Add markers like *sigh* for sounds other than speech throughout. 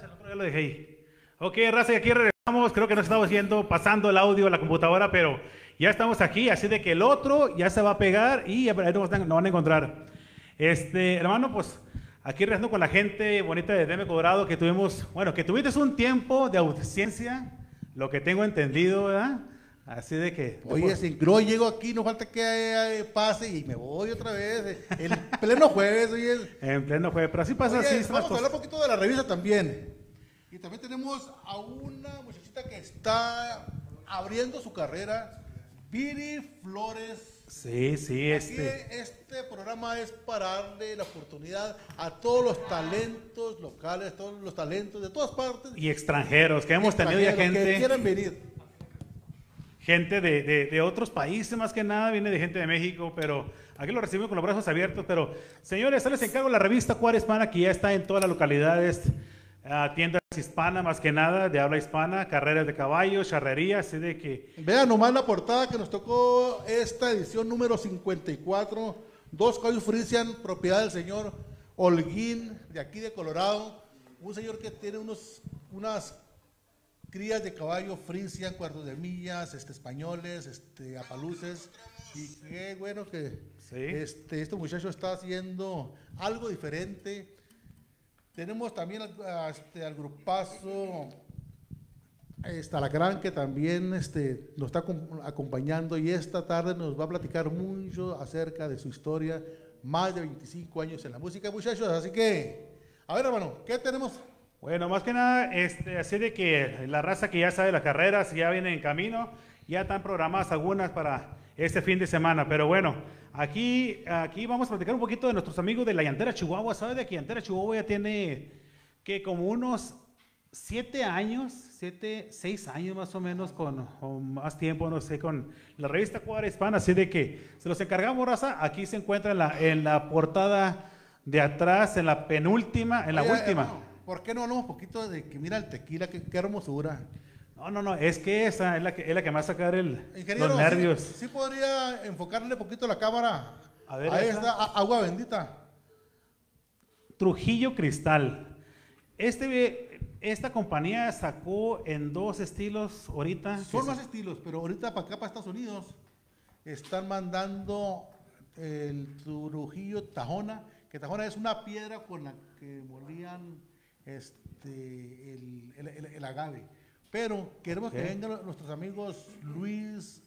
el otro ya lo dejé ahí. Ok, raza, aquí regresamos. Creo que nos estamos yendo, pasando el audio a la computadora, pero ya estamos aquí. Así de que el otro ya se va a pegar y ahí nos van, nos van a encontrar. Este, hermano, pues aquí regresando con la gente bonita de Deme Colorado que tuvimos, bueno, que tuviste un tiempo de ausencia, lo que tengo entendido, ¿verdad? Así de que. Oye, si no llego aquí, no falta que eh, pase y me voy otra vez. En *laughs* pleno jueves, oye. En pleno jueves, pero así pasa Oye, así. Vamos a hablar un poquito de la revista también. Y también tenemos a una muchachita que está abriendo su carrera, Viri Flores. Sí, sí, Aquí este. este programa es para darle la oportunidad a todos los talentos locales, todos los talentos de todas partes. Y extranjeros, que hemos tenido ya extranjeros Que gente. quieran venir. Gente de, de- otros países más que nada, viene de gente de México, pero aquí lo recibimos con los brazos abiertos. Pero, señores, les encargo la revista Cuara Hispana, que ya está en todas las localidades, ah, tiendas hispanas más que nada, de habla hispana, carreras de caballos, charrería, así de que Vean nomás la portada que nos tocó esta edición número 54. Dos caballos Frisian, propiedad del señor Holguín, de aquí de Colorado. Un señor que tiene unos, unas crías de caballo Frisian, cuartos de millas, este, españoles, este, apaluces. Y qué bueno que Sí. este, este muchacho está haciendo algo diferente. Tenemos también a este, al grupazo Está la gran que también este, nos está acom- acompañando y esta tarde nos va a platicar mucho acerca de su historia, más de 25 años en la música, muchachos. Así que, a ver, hermano, ¿qué tenemos? Bueno, más que nada, este, así de que la raza que ya sabe las carreras ya viene en camino, ya están programadas algunas para este fin de semana. Pero bueno, aquí, aquí vamos a platicar un poquito de nuestros amigos de la Llantera Chihuahua. ¿Sabe de que Llantera Chihuahua ya tiene que como unos siete años, siete, seis años más o menos, con o más tiempo, no sé, con la revista Cuadra Hispana? Así de que se los encargamos, raza. Aquí se encuentra en la, en la portada de atrás, en la penúltima, en la Oye, última. hermano, ¿Por qué no hablamos un poquito de que mira el tequila, qué, qué hermosura? No, no, no, es que esa es la que, es la que me va a sacar el, Ingeniero, los ¿sí- nervios. Sí, podría enfocarle un poquito la cámara. A ver, Ahí esa. está, agua bendita. Trujillo Cristal. Este, esta compañía sacó en dos estilos ahorita. Son más estilos, pero ahorita para acá, para Estados Unidos, están mandando el Trujillo Tajona, que Tajona es una piedra con la que molían este, el, el- el- el agave. Pero queremos que vengan nuestros amigos Luis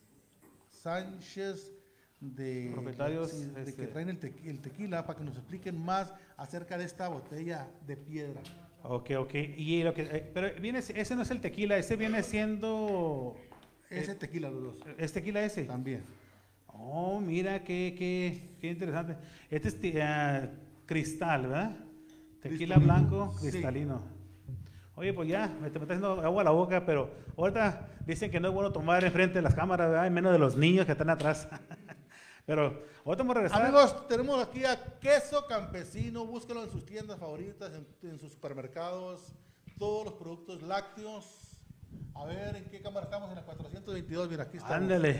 Sánchez de, Propietarios, de este- que traen el, tequi- el tequila para que nos expliquen más acerca de esta botella de piedra. Ok, ok. Y lo que, eh, pero viene, ese no es el tequila, ese viene siendo. Ese tequila, los dos. ¿Es tequila ese? También. Oh, mira, qué, qué, qué interesante. Este es ah, cristal, ¿verdad? Tequila blanco, cristalino. Oye, pues ya, me, te me está haciendo agua a la boca, pero ahorita dicen que no es bueno tomar enfrente de las cámaras, ¿verdad? Y menos de los niños que están atrás. *laughs* pero ahorita vamos a regresar. Amigos, tenemos aquí a Queso Campesino, búsquelo en sus tiendas favoritas, en, en sus supermercados, todos los productos lácteos. A ver, ¿en qué cámara estamos? En la 422, mira, aquí estamos. Ándale.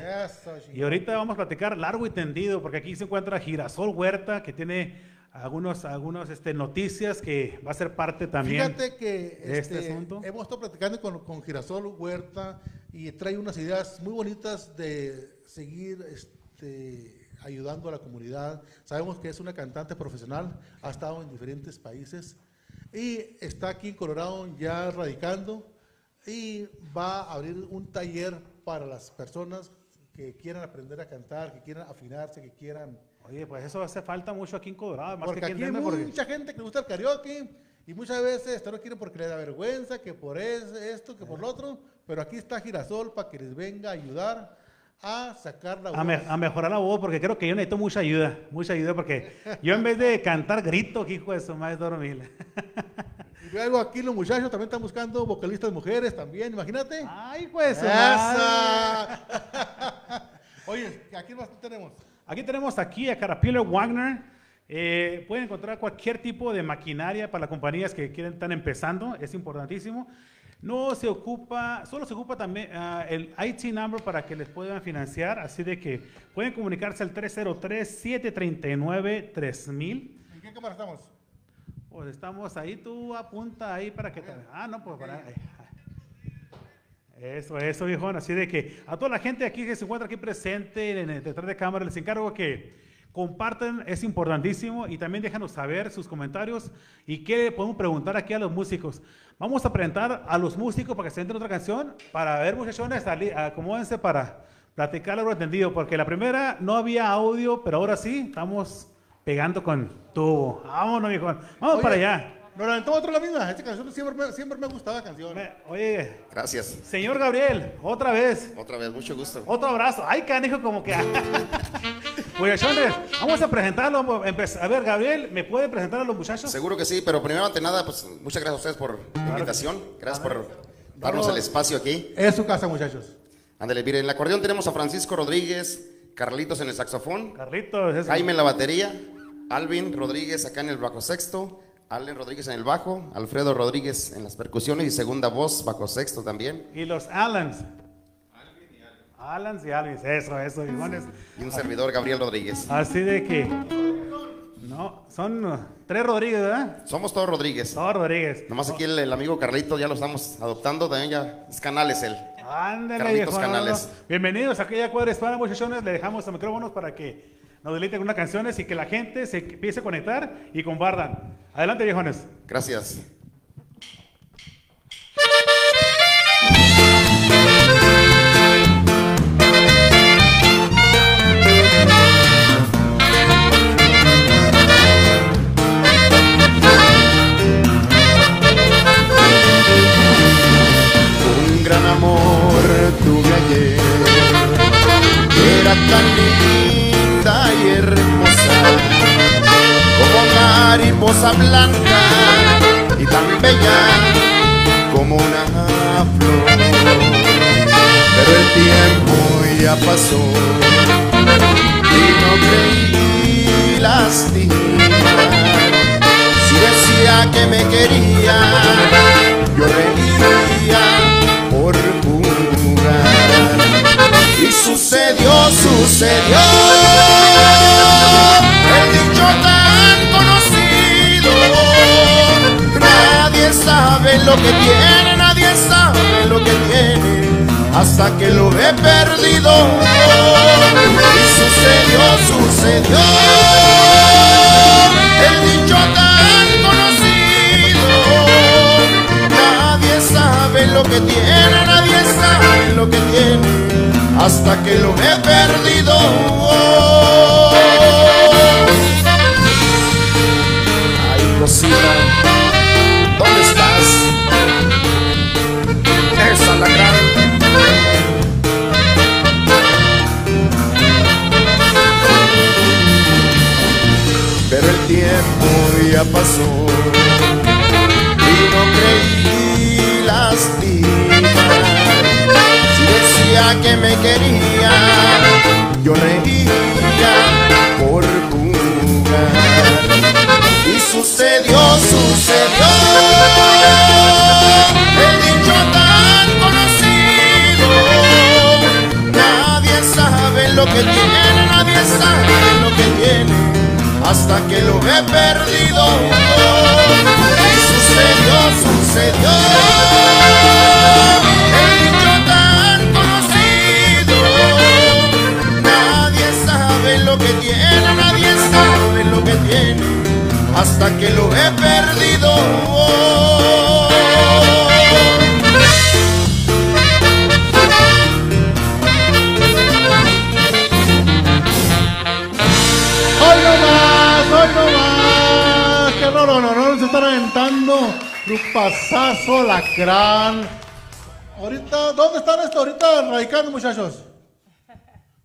Y ahorita vamos a platicar largo y tendido, porque aquí se encuentra Girasol Huerta, que tiene algunos, algunos este, noticias que va a ser parte también. Fíjate que de este este, asunto. hemos estado platicando con, con Girasol Huerta y trae unas ideas muy bonitas de seguir este, ayudando a la comunidad. Sabemos que es una cantante profesional, ha estado en diferentes países y está aquí en Colorado ya radicando y va a abrir un taller para las personas que quieran aprender a cantar, que quieran afinarse, que quieran Oye, pues eso hace falta mucho aquí en Colorado, más porque que aquí aquí hay porque- mucha gente que le gusta el karaoke y muchas veces esto no quieren porque les da vergüenza, que por es- esto, que por lo otro, pero aquí está Girasol para que les venga a ayudar a sacar la voz. a, me- a mejorar la voz, porque creo que yo necesito mucha ayuda, mucha ayuda, porque yo en vez de cantar grito, hijo de su madre dormir. Y luego aquí los muchachos también están buscando vocalistas mujeres también, imagínate. Ay, pues. ¡Esa! *laughs* Oye, ¿aquí más tenemos? Aquí tenemos aquí a Carapiller Wagner. Eh, pueden encontrar cualquier tipo de maquinaria para las compañías que quieren están empezando, es importantísimo. No se ocupa, solo se ocupa también ah, el IT number para que les puedan financiar, así de que pueden comunicarse al 303-739-3000. ¿En qué cámara estamos? Pues estamos ahí, tú apunta ahí para que... te- Ah, no, pues para... Eso, eso, viejón. Así de que a toda la gente aquí que se encuentra aquí presente en el detrás de cámara, les encargo que compartan, es importantísimo, y también déjanos saber sus comentarios y qué podemos preguntar aquí a los músicos. Vamos a presentar a los músicos para que se entren otra canción, para ver, muchachones, acomódense para platicar algo entendido, porque la primera no había audio, pero ahora sí, estamos pegando con tubo. Vámonos, viejón. Vamos Oye, para allá. Nos la otra la misma. Esta canción siempre me, siempre me ha gustado la canción. Me- Oye, Gracias. señor Gabriel, otra vez. Otra vez, mucho gusto. Otro abrazo. Ay, canijo, como que. *laughs* Muchachones, vamos a presentarlo. Empe- A ver, Gabriel, ¿me puede presentar a los muchachos? Seguro que sí, pero primero ante nada, pues muchas gracias a ustedes por la invitación. Gracias por darnos No, no. el espacio aquí. Es su casa, muchachos. Ándale, miren, en el acordeón tenemos a Francisco Rodríguez, Carlitos en el saxofón, Carlitos, es- Jaime en la batería, Alvin Rodríguez acá en el bajo sexto, Allen Rodríguez en el bajo, Alfredo Rodríguez en las percusiones y segunda voz, bajo sexto también. y los Allens. Allens y Alvis, eso, eso, viejones. Y un servidor, Gabriel Rodríguez. Así de que. No, son tres Rodríguez, ¿verdad? Somos todos Rodríguez. Todos Rodríguez. Nomás aquí el, el amigo Carlito ya lo estamos adoptando, también ya es canales él. Ándale, Carlitos viejo, no, no, Canales. no. Bienvenidos a aquella cuadra hispana, muchachones. Le dejamos los micrófonos para que nos deleiten con unas canciones y que la gente se empiece a conectar y compartan. Adelante, viejones. Gracias. Un gran amor tuve ayer, era tan linda mariposa blanca y tan bella como una flor. Pero el tiempo ya pasó y no creí lastimar. Si decía que me quería, yo reía por jugar. Y sucedió, sucedió el dicho sabe lo que tiene, nadie sabe lo que tiene hasta que lo ve perdido. Sucedió, sucedió el dicho tan conocido. Nadie sabe lo que tiene, nadie sabe lo que tiene hasta que lo ve perdido. Ay, cosita, ¿dónde estás? Esa la gran. Pero el tiempo ya pasó radicando, muchachos.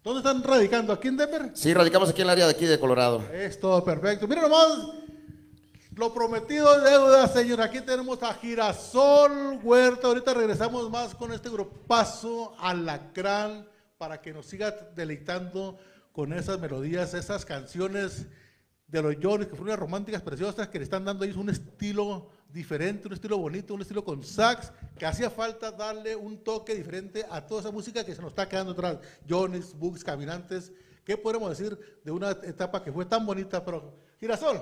¿Dónde están radicando? ¿Aquí en Denver? Sí, radicamos aquí en el área de aquí de Colorado. Es todo perfecto. Miren nomás, lo prometido es deuda, señor. Aquí tenemos a Girasol Huerta. Ahorita regresamos más con este grupazo alacrán para que nos siga deleitando con esas melodías, esas canciones de los Jones, que fueron unas románticas preciosas que le están dando ellos un estilo diferente, un estilo bonito, un estilo con sax, que hacía falta darle un toque diferente a toda esa música que se nos está quedando atrás. Jones, Bugs, Caminantes. ¿Qué podemos decir de una etapa que fue tan bonita? Pero, Girasol,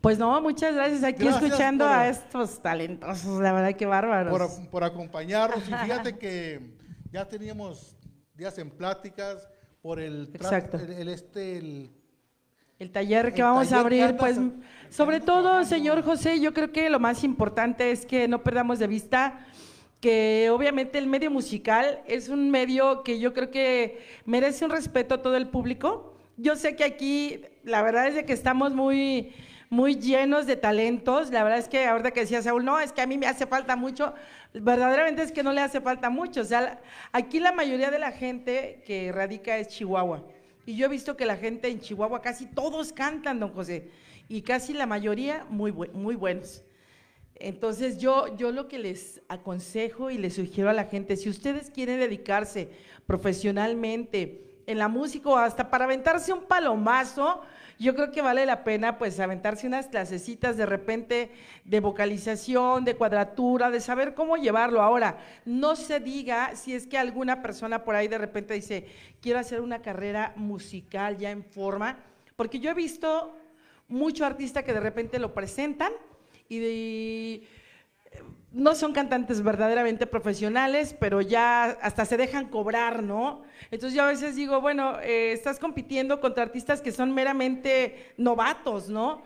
Pues no, muchas gracias. Aquí Gracias escuchando por- a estos talentosos, la verdad que bárbaros. por, por acompañarnos. Y *laughs* fíjate que ya teníamos días en pláticas por el, Exacto. el, el este, el- El taller que El vamos a taller que abrir, andas- pues sobre todo, trabajando. señor José, yo creo que lo más importante es que no perdamos de vista que obviamente el medio musical es un medio que yo creo que merece un respeto a todo el público. Yo sé que aquí la verdad es de que estamos muy muy llenos de talentos. La verdad es que ahorita que decía Saúl, no, es que a mí me hace falta mucho. Verdaderamente es que no le hace falta mucho. O sea, aquí la mayoría de la gente que radica es Chihuahua. Y yo he visto que la gente en Chihuahua casi todos cantan, don José. Y casi la mayoría muy, muy buenos. Entonces yo, yo lo que les aconsejo y les sugiero a la gente, si ustedes quieren dedicarse profesionalmente en la música o hasta para aventarse un palomazo, yo creo que vale la pena pues aventarse unas clasecitas de repente de vocalización, de cuadratura, de saber cómo llevarlo. Ahora, no se diga si es que alguna persona por ahí de repente dice, quiero hacer una carrera musical ya en forma, porque yo he visto mucho artista que de repente lo presentan y de- no son cantantes verdaderamente profesionales, pero ya hasta se dejan cobrar, ¿no? Entonces yo a veces digo, bueno, eh, estás compitiendo contra artistas que son meramente novatos, ¿no?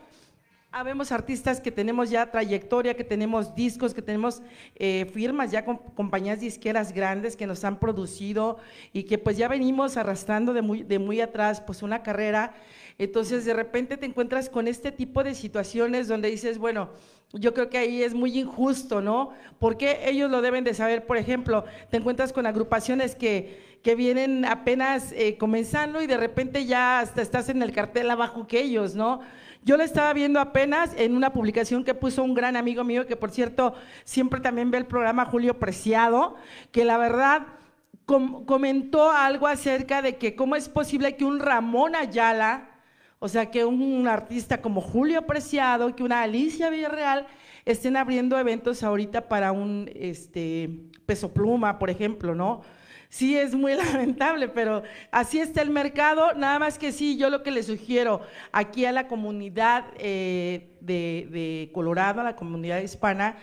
Habemos artistas que tenemos ya trayectoria, que tenemos discos, que tenemos eh, firmas, ya con compañías disqueras grandes que nos han producido y que pues ya venimos arrastrando de muy, de muy atrás pues una carrera. Entonces de repente te encuentras con este tipo de situaciones donde dices, bueno, yo creo que ahí es muy injusto, ¿no? Porque ellos lo deben de saber, por ejemplo, te encuentras con agrupaciones que, que vienen apenas eh, comenzando y de repente ya hasta estás en el cartel abajo que ellos, ¿no? Yo lo estaba viendo apenas en una publicación que puso un gran amigo mío, que por cierto siempre también ve el programa Julio Preciado, que la verdad com- comentó algo acerca de que cómo es posible que un Ramón Ayala, o sea, que un artista como Julio Preciado, que una Alicia Villarreal estén abriendo eventos ahorita para un este, peso pluma, por ejemplo, ¿no? Sí, es muy *laughs* lamentable, pero así está el mercado. Nada más que sí, yo lo que le sugiero aquí a la comunidad eh, de, de Colorado, a la comunidad hispana,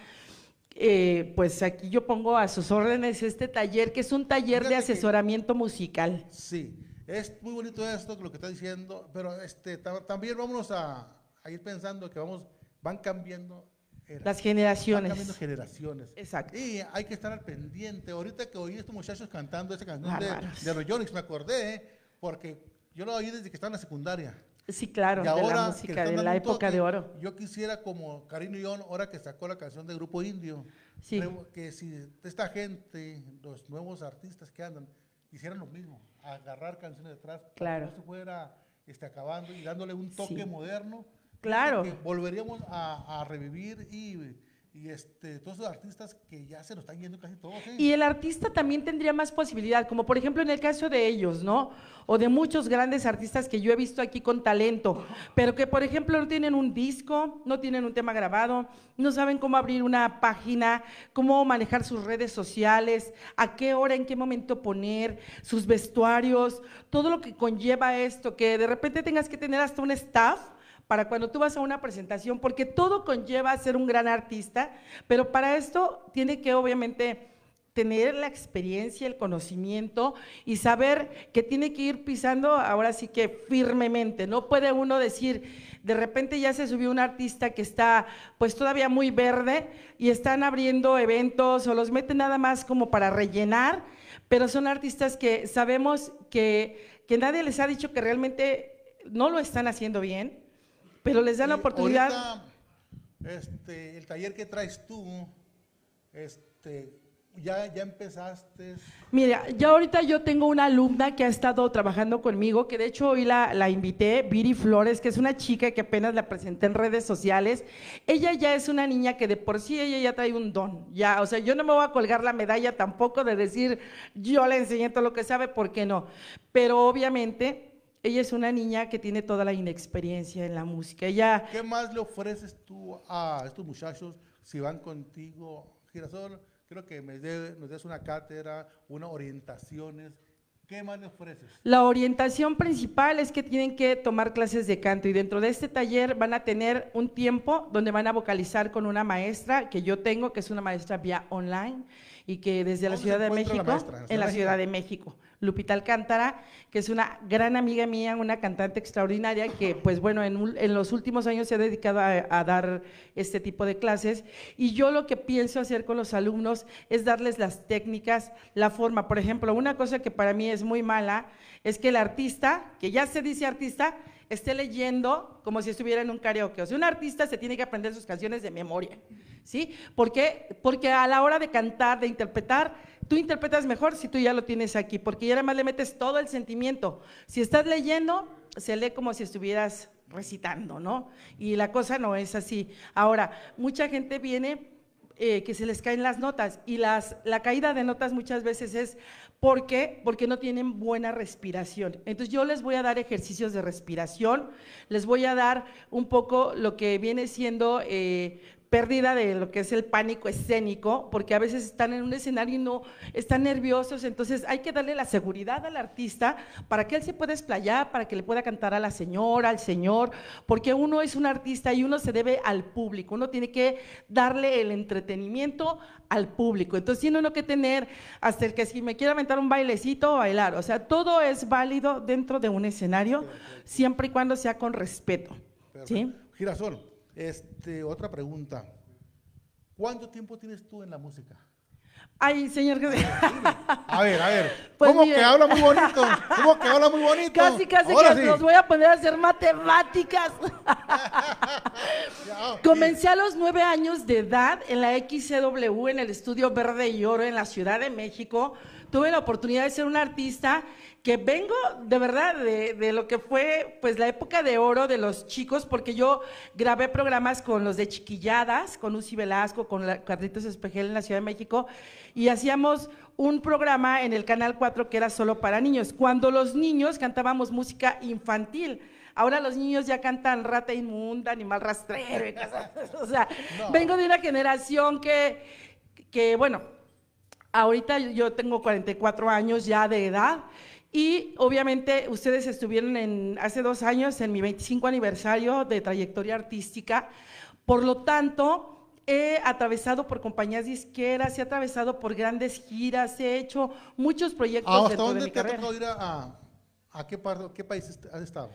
eh, pues aquí yo pongo a sus órdenes este taller, que es un taller de que- asesoramiento musical. Sí, es muy bonito esto, lo que está diciendo, pero este, ta- también vámonos a, a ir pensando que vamos, van cambiando Las van generaciones. cambiando generaciones. Exacto. Y hay que estar al pendiente. Ahorita que oí a estos muchachos cantando esa canción de, Bárbaros. de Royonix, me acordé, porque yo lo oí desde que estaba en la secundaria. Sí, claro, y de la música, de la época toque, de oro. Yo quisiera, como Karina Ion, ahora que sacó la canción de Grupo Indio, Sí. que si esta gente, los nuevos artistas que andan, hicieran lo mismo, agarrar canciones detrás, para que Claro. no se fuera este, acabando y dándole un toque Sí. moderno. Claro. volveríamos a, a revivir y, y, este, todos esos artistas que ya se nos están yendo casi todos. ¿eh? Y el artista también tendría más posibilidad, como por ejemplo en el caso de ellos, ¿no? O de muchos grandes artistas que yo he visto aquí con talento, pero que por ejemplo no tienen un disco, no tienen un tema grabado, no saben cómo abrir una página, cómo manejar sus redes sociales, a qué hora, en qué momento poner, sus vestuarios, todo lo que conlleva esto, que de repente tengas que tener hasta un staff para cuando tú vas a una presentación, porque todo conlleva ser un gran artista, pero para esto tiene que obviamente tener la experiencia, el conocimiento y saber que tiene que ir pisando ahora sí que firmemente. No puede uno decir, de repente ya se subió un artista que está pues todavía muy verde y están abriendo eventos o los meten nada más como para rellenar, pero son artistas que sabemos que, que nadie les ha dicho que realmente no lo están haciendo bien, pero les dan la oportunidad. ahorita, este, el taller que traes tú, este, ya, ya empezaste. Mira, ya ahorita yo tengo una alumna que ha estado trabajando conmigo, que de hecho hoy la, la invité, Viri Flores, que es una chica que apenas la presenté en redes sociales. Ella ya es una niña que de por sí ella ya trae un don. Ya, o sea, yo no me voy a colgar la medalla tampoco de decir yo le enseñé todo lo que sabe, ¿por qué no? Pero obviamente ella es una niña que tiene toda la inexperiencia en la música. Ella ¿Qué más le ofreces tú a estos muchachos si van contigo, Girasol? Creo que me dé- nos des una cátedra, unas orientaciones ¿Qué más le ofreces? La orientación principal es que tienen que tomar clases de canto y dentro de este taller van a tener un tiempo donde van a vocalizar con una maestra que yo tengo, que es una maestra vía online y que desde la ¿Dónde Ciudad de la México, maestra? en la Ciudad de México, Lupita Alcántara, que es una gran amiga mía, una cantante extraordinaria que, pues bueno, en, los últimos años se ha dedicado a, a dar este tipo de clases. Y yo lo que pienso hacer con los alumnos es darles las técnicas, la forma. Por ejemplo, una cosa que para mí es muy mala es que el artista, que ya se dice artista, esté leyendo como si estuviera en un karaoke. O sea, un artista se tiene que aprender sus canciones de memoria, ¿sí? ¿Por qué? Porque a la hora de cantar, de interpretar, tú interpretas mejor si tú ya lo tienes aquí, porque ya nada más le metes todo el sentimiento. Si estás leyendo, se lee como si estuvieras recitando, ¿no? Y la cosa no es así. Ahora, mucha gente viene eh, que se les caen las notas y las, la caída de notas muchas veces es ¿por qué? porque no tienen buena respiración. Entonces yo les voy a dar ejercicios de respiración, les voy a dar un poco lo que viene siendo eh, pérdida de lo que es el pánico escénico, porque a veces están en un escenario y no están nerviosos, entonces hay que darle la seguridad al artista para que él se pueda explayar, para que le pueda cantar a la señora, al señor, porque uno es un artista y uno se debe al público, uno tiene que darle el entretenimiento al público, entonces tiene uno que tener hasta el que si me quiere aventar un bailecito, bailar, o sea, todo es válido dentro de un escenario, siempre y cuando sea con respeto, ¿sí? Girasol, este, otra pregunta. ¿Cuánto tiempo tienes tú en la música? Ay, señor, A ver, a ver. *laughs* Pues ¿Cómo mire. que habla muy bonito? ¿Cómo que habla muy bonito? casi, casi Ahora que sí. los voy a poner a hacer matemáticas. *laughs* *laughs* Comencé a los nueve años de edad en la XCW, en el estudio Verde y Oro en la Ciudad de México. Tuve la oportunidad de ser un artista que vengo de verdad de, de lo que fue pues la época de oro de los chicos, porque yo grabé programas con los de Chiquilladas, con Uzi Velasco, con la- Carlitos Espejel en la Ciudad de México, y hacíamos un programa en el Canal 4 que era solo para niños, cuando los niños cantábamos música infantil. Ahora los niños ya cantan rata inmunda, animal rastrero y cosas. *laughs* O sea, vengo de una generación que, que, bueno, ahorita yo tengo 44 años ya de edad y obviamente ustedes estuvieron en, hace dos años en mi 25 aniversario de trayectoria artística. Por lo tanto, he atravesado por compañías disqueras, he atravesado por grandes giras, he hecho muchos proyectos ¿Hasta dentro de dónde mi te ha tocado ir a, a, a qué, par- qué país has estado?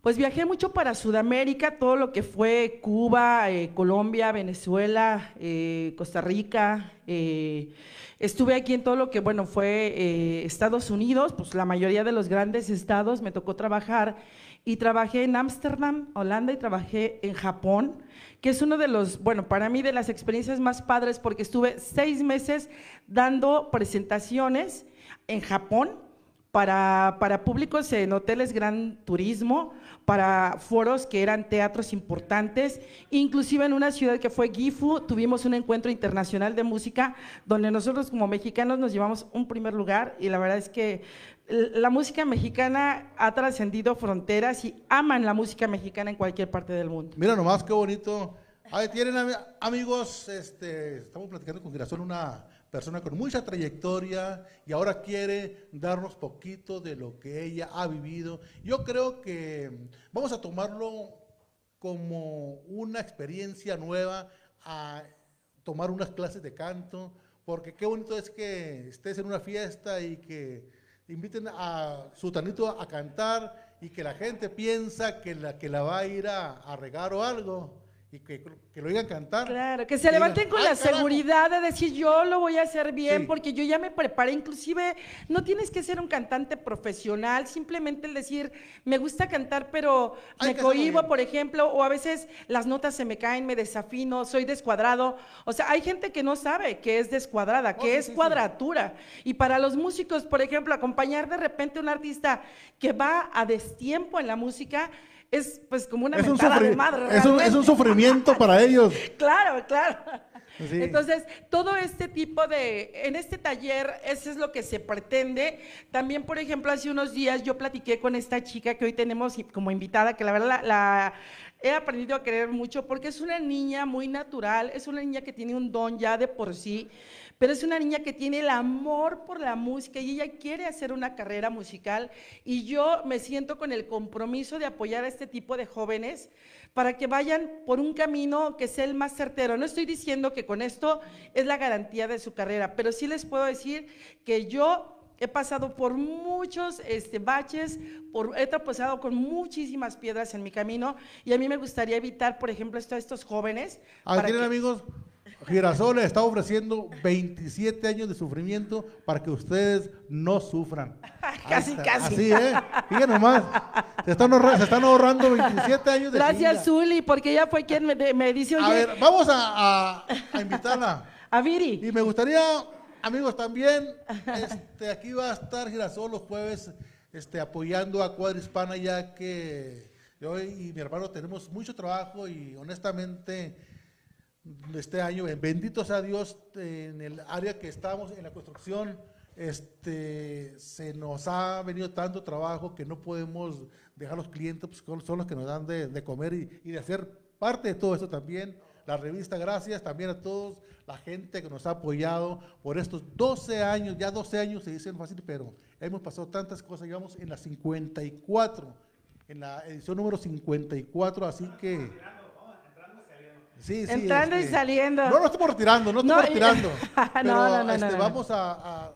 Pues viajé mucho para Sudamérica, todo lo que fue Cuba, eh, Colombia, Venezuela, eh, Costa Rica. eh, estuve aquí en todo lo que, bueno, fue eh, Estados Unidos, pues la mayoría de los grandes estados me tocó trabajar. Y trabajé en Ámsterdam, Holanda, y trabajé en Japón, que es uno de los, bueno, para mí de las experiencias más padres, porque estuve seis meses dando presentaciones en Japón para, para públicos en hoteles Gran Turismo, para foros que eran teatros importantes, inclusive en una ciudad que fue Gifu, tuvimos un encuentro internacional de música donde nosotros como mexicanos nos llevamos un primer lugar y la verdad es que la música mexicana ha trascendido fronteras y aman la música mexicana en cualquier parte del mundo. Mira nomás qué bonito. Ahí tienen ami- amigos, este, estamos platicando con Girasol, una persona con mucha trayectoria y ahora quiere darnos poquito de lo que ella ha vivido. Yo creo que vamos a tomarlo como una experiencia nueva, a tomar unas clases de canto, porque qué bonito es que estés en una fiesta y que inviten a Sutanito a cantar y que la gente piensa que la, que la va a ir a, a regar o algo y que, que lo oigan cantar. Claro, que se levanten con "Ay, la carajo". seguridad de decir yo lo voy a hacer bien Sí. porque yo ya me preparé, inclusive no tienes que ser un cantante profesional, simplemente el decir me gusta cantar pero Hay me cohibo, por ejemplo, o a veces las notas se me caen, me desafino, soy descuadrado, o sea, hay gente que no sabe que es descuadrada, Oh, que sí, es sí. cuadratura y para los músicos, por ejemplo, acompañar de repente a un artista que va a destiempo en la música es pues como una Es un, de madre. es, un, es un realmente. sufrimiento para ellos. *laughs* Claro, claro. Sí. Entonces, todo este tipo de, en este taller, eso es lo que se pretende. También, por ejemplo, hace unos días yo platiqué con esta chica que hoy tenemos como invitada, que la verdad la, la- he aprendido a querer mucho porque es una niña muy natural, es una niña que tiene un don ya de por sí, pero es una niña que tiene el amor por la música y ella quiere hacer una carrera musical y yo me siento con el compromiso de apoyar a este tipo de jóvenes para que vayan por un camino que sea el más certero. No estoy diciendo que con esto es la garantía de su carrera, pero sí les puedo decir que yo he pasado por muchos este, baches, por, he tropezado con muchísimas piedras en mi camino y a mí me gustaría evitar, por ejemplo, esto a estos jóvenes. Ah, para ¿tienen que- amigos? Girasol les está ofreciendo 27 años de sufrimiento para que ustedes no sufran. *laughs* Casi, casi. Así, ¿eh? Fíjense nomás. Se están, ahorra- se están ahorrando 27 años de Gracias, vida. Zuli, porque ella fue quien me, me dice, A oye, ver, vamos a, a- a invitarla. *laughs* a Viri. Y me gustaría, amigos, también, este, aquí va a estar Girasol los jueves este, apoyando a Cuadra Hispana, ya que yo y mi hermano tenemos mucho trabajo y honestamente este año, eh, bendito sea Dios, en el área que estamos, en la construcción, este, se nos ha venido tanto trabajo que no podemos dejar los clientes, pues son- los que nos dan de, comer y, y de hacer parte de todo esto también. La revista, gracias también a todos, la gente que nos ha apoyado por estos 12 años, ya 12 años se dicen fácil, pero hemos pasado tantas cosas, llevamos en la 54, en la edición número 54, así que... Sí, sí, Entrando y este, saliendo. No, no estamos retirando, *laughs* no No, estamos retirando. no, pero, no, no, no, este, no. Vamos a, a-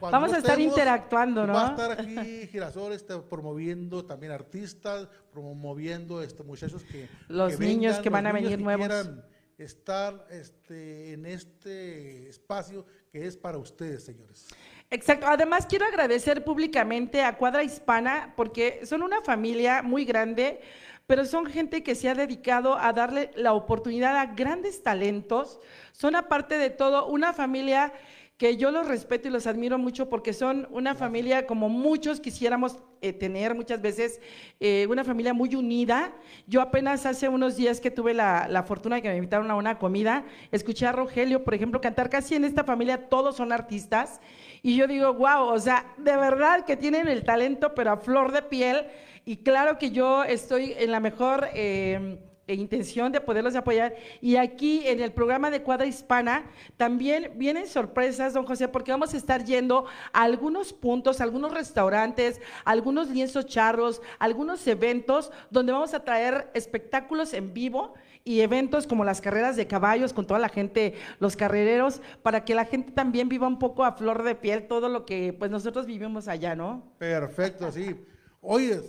cuando Vamos a estar estemos, interactuando, ¿no? Va a estar aquí Girasol este, promoviendo también artistas, promoviendo este, muchachos que. Los niños que van a venir nuevos. quieran estar este, en este espacio que es para ustedes, señores. Exacto. Además, quiero agradecer públicamente a Cuadra Hispana porque son una familia muy grande, pero son gente que se ha dedicado a darle la oportunidad a grandes talentos. Son, aparte de todo, una familia que yo los respeto y los admiro mucho porque son una familia como muchos quisiéramos eh, tener muchas veces, eh, una familia muy unida. Yo apenas hace unos días que tuve la, la fortuna de que me invitaron a una comida, escuché a Rogelio, por ejemplo, cantar casi en esta familia, todos son artistas. Y yo digo, wow, o sea, de verdad que tienen el talento, pero a flor de piel. Y claro que yo estoy en la mejor eh, e intención de poderlos apoyar. Y aquí en el programa de Cuadra Hispana también vienen sorpresas, don José, porque vamos a estar yendo a algunos puntos, algunos restaurantes, algunos lienzos charros, algunos eventos donde vamos a traer espectáculos en vivo y eventos como las carreras de caballos con toda la gente, los carrereros, para que la gente también viva un poco a flor de piel todo lo que pues nosotros vivimos allá, ¿no? Perfecto, sí. Oye,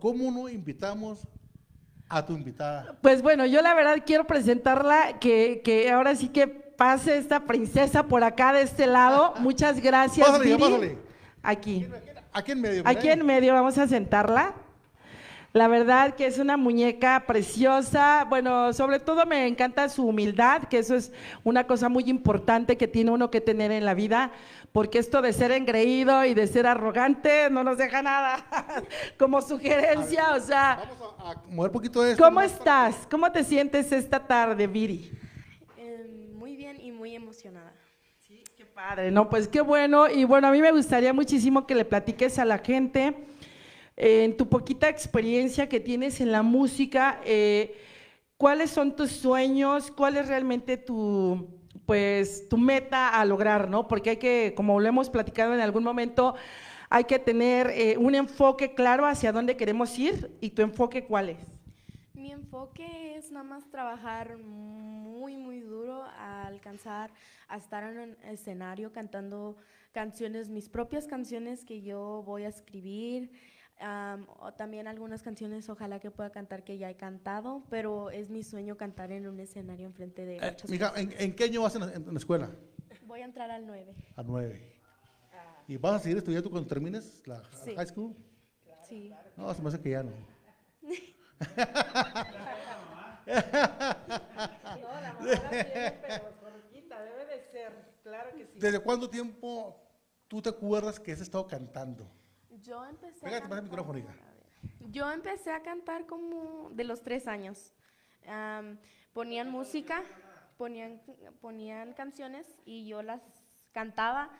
¿cómo no invitamos a tu invitada? Pues bueno, yo la verdad quiero presentarla, que, que ahora sí que pase esta princesa por acá de este lado. *laughs* Muchas gracias, Pásale, Viri. pásale. Aquí. Aquí en medio. Aquí en medio vamos a sentarla. La verdad que es una muñeca preciosa. Bueno, sobre todo me encanta su humildad, que eso es una cosa muy importante que tiene uno que tener en la vida, porque esto de ser engreído y de ser arrogante no nos deja nada. *laughs* Como sugerencia, o sea, Vamos a, a mover un poquito esto. ¿cómo para- estás? ¿Cómo te sientes esta tarde, Viri? Eh, muy bien y muy emocionada. Sí, qué padre, no, pues qué bueno. Y bueno, a mí me gustaría muchísimo que le platiques a la gente eh, en tu poquita experiencia que tienes en la música, eh, cuáles son tus sueños, cuál es realmente tu, pues, tu meta a lograr, ¿no? Porque hay que, como lo hemos platicado en algún momento, hay que tener eh, un enfoque claro hacia dónde queremos ir y tu enfoque cuál es. Mi enfoque es nada más trabajar muy, muy duro a alcanzar a estar en un escenario cantando canciones, mis propias canciones que yo voy a escribir. Am, o también algunas canciones, ojalá que pueda cantar que ya he cantado, pero es mi sueño cantar en un escenario enfrente de Eh, mija, personas. ¿en, en qué año vas en, la- en la escuela? Voy a entrar al 9. A nueve. ¿Y vas a seguir estudiando cuando termines la Sí. high school? Sí. No, se me hace que ya no. debe de ser, claro que sí. ¿Desde cuánto tiempo tú te acuerdas que has estado cantando? Yo empecé. a Pégate el cantar- micrófono, hija. a. Yo empecé a cantar como de los tres años. Am, ponían música, ponían, ponían canciones y yo las cantaba.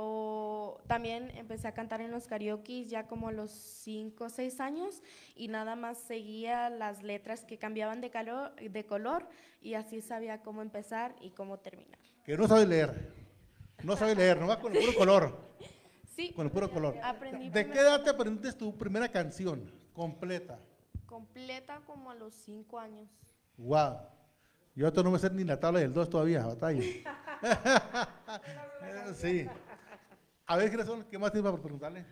O también empecé a cantar en los karaoke ya como a los 5 o 6 años y nada más seguía las letras que cambiaban de, calor, de color y así sabía cómo empezar y cómo terminar. Que no sabe leer. No sabe leer, nomás con el puro color. *laughs* Sí, Con el puro color. Aprendí ¿De qué edad te aprendiste tu primera canción completa? completa como a los 5 años. Wow. Yo ahorita no me sé ni la tabla del 2 todavía, batalla. *laughs* sí. A ver, ¿qué más te iba a preguntarle?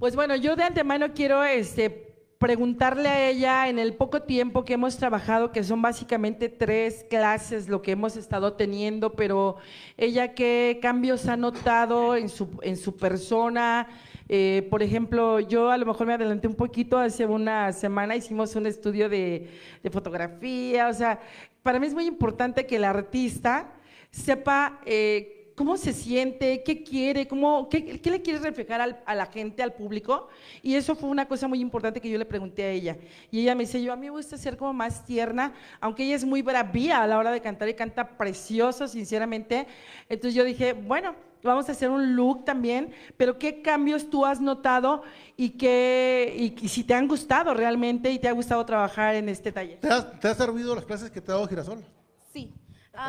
Pues bueno, yo de antemano quiero este, preguntarle a ella en el poco tiempo que hemos trabajado, que son básicamente tres clases lo que hemos estado teniendo, pero ella qué cambios ha notado en su, en su persona. Eh, por ejemplo, yo a lo mejor me adelanté un poquito, hace una semana hicimos un estudio de, de fotografía, o sea, para mí es muy importante que el artista sepa eh, cómo se siente, qué quiere, cómo, qué, qué le quiere reflejar al- a la gente, al público. Y eso fue una cosa muy importante que yo le pregunté a ella. Y ella me dice, yo a mí me gusta ser como más tierna, aunque ella es muy bravía a la hora de cantar y canta precioso, sinceramente. Entonces yo dije, bueno, vamos a hacer un look también, pero ¿qué cambios tú has notado y, qué, y, y si te han gustado realmente y te ha gustado trabajar en este taller? ¿Te has, te has servido las clases que te ha dado Girasol? Sí.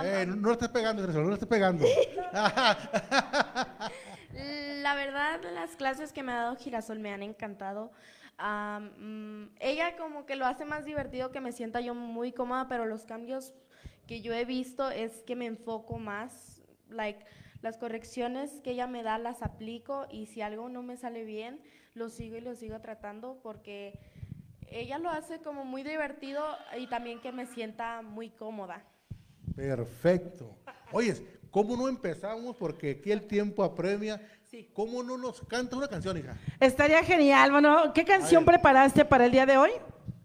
Eh, no, no le estés pegando, Girasol, no le estés pegando. *laughs* *laughs* La verdad, las clases que me ha dado Girasol me han encantado. Mm, ella como que lo hace más divertido que me sienta yo muy cómoda, pero los cambios que yo he visto es que me enfoco más, like las correcciones que ella me da las aplico y si algo no me sale bien, lo sigo y lo sigo tratando porque ella lo hace como muy divertido y también que me sienta muy cómoda. Perfecto. Oyes, ¿cómo no empezamos? Porque aquí el tiempo apremia. Sí. ¿Cómo no nos canta una canción, hija? Estaría genial. Bueno, ¿qué canción preparaste para el día de hoy?